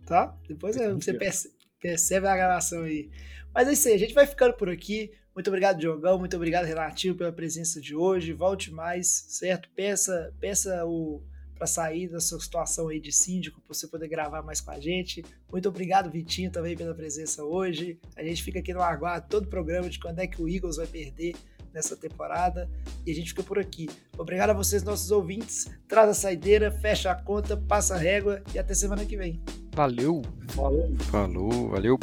Tá? Depois você percebe, percebe a gravação aí. Mas é isso aí, a gente vai ficando por aqui. Muito obrigado, Diogão. Muito obrigado, Renatinho, pela presença de hoje. Volte mais, certo? Peça, peça o para sair da sua situação aí de síndico, para você poder gravar mais com a gente. Muito obrigado, Vitinho, também pela presença hoje. A gente fica aqui no aguardo todo o programa de quando é que o Eagles vai perder nessa temporada e a gente fica por aqui. Obrigado a vocês, nossos ouvintes. Traz a saideira, fecha a conta, passa a régua e até semana que vem. Valeu! Falou. Falou, valeu.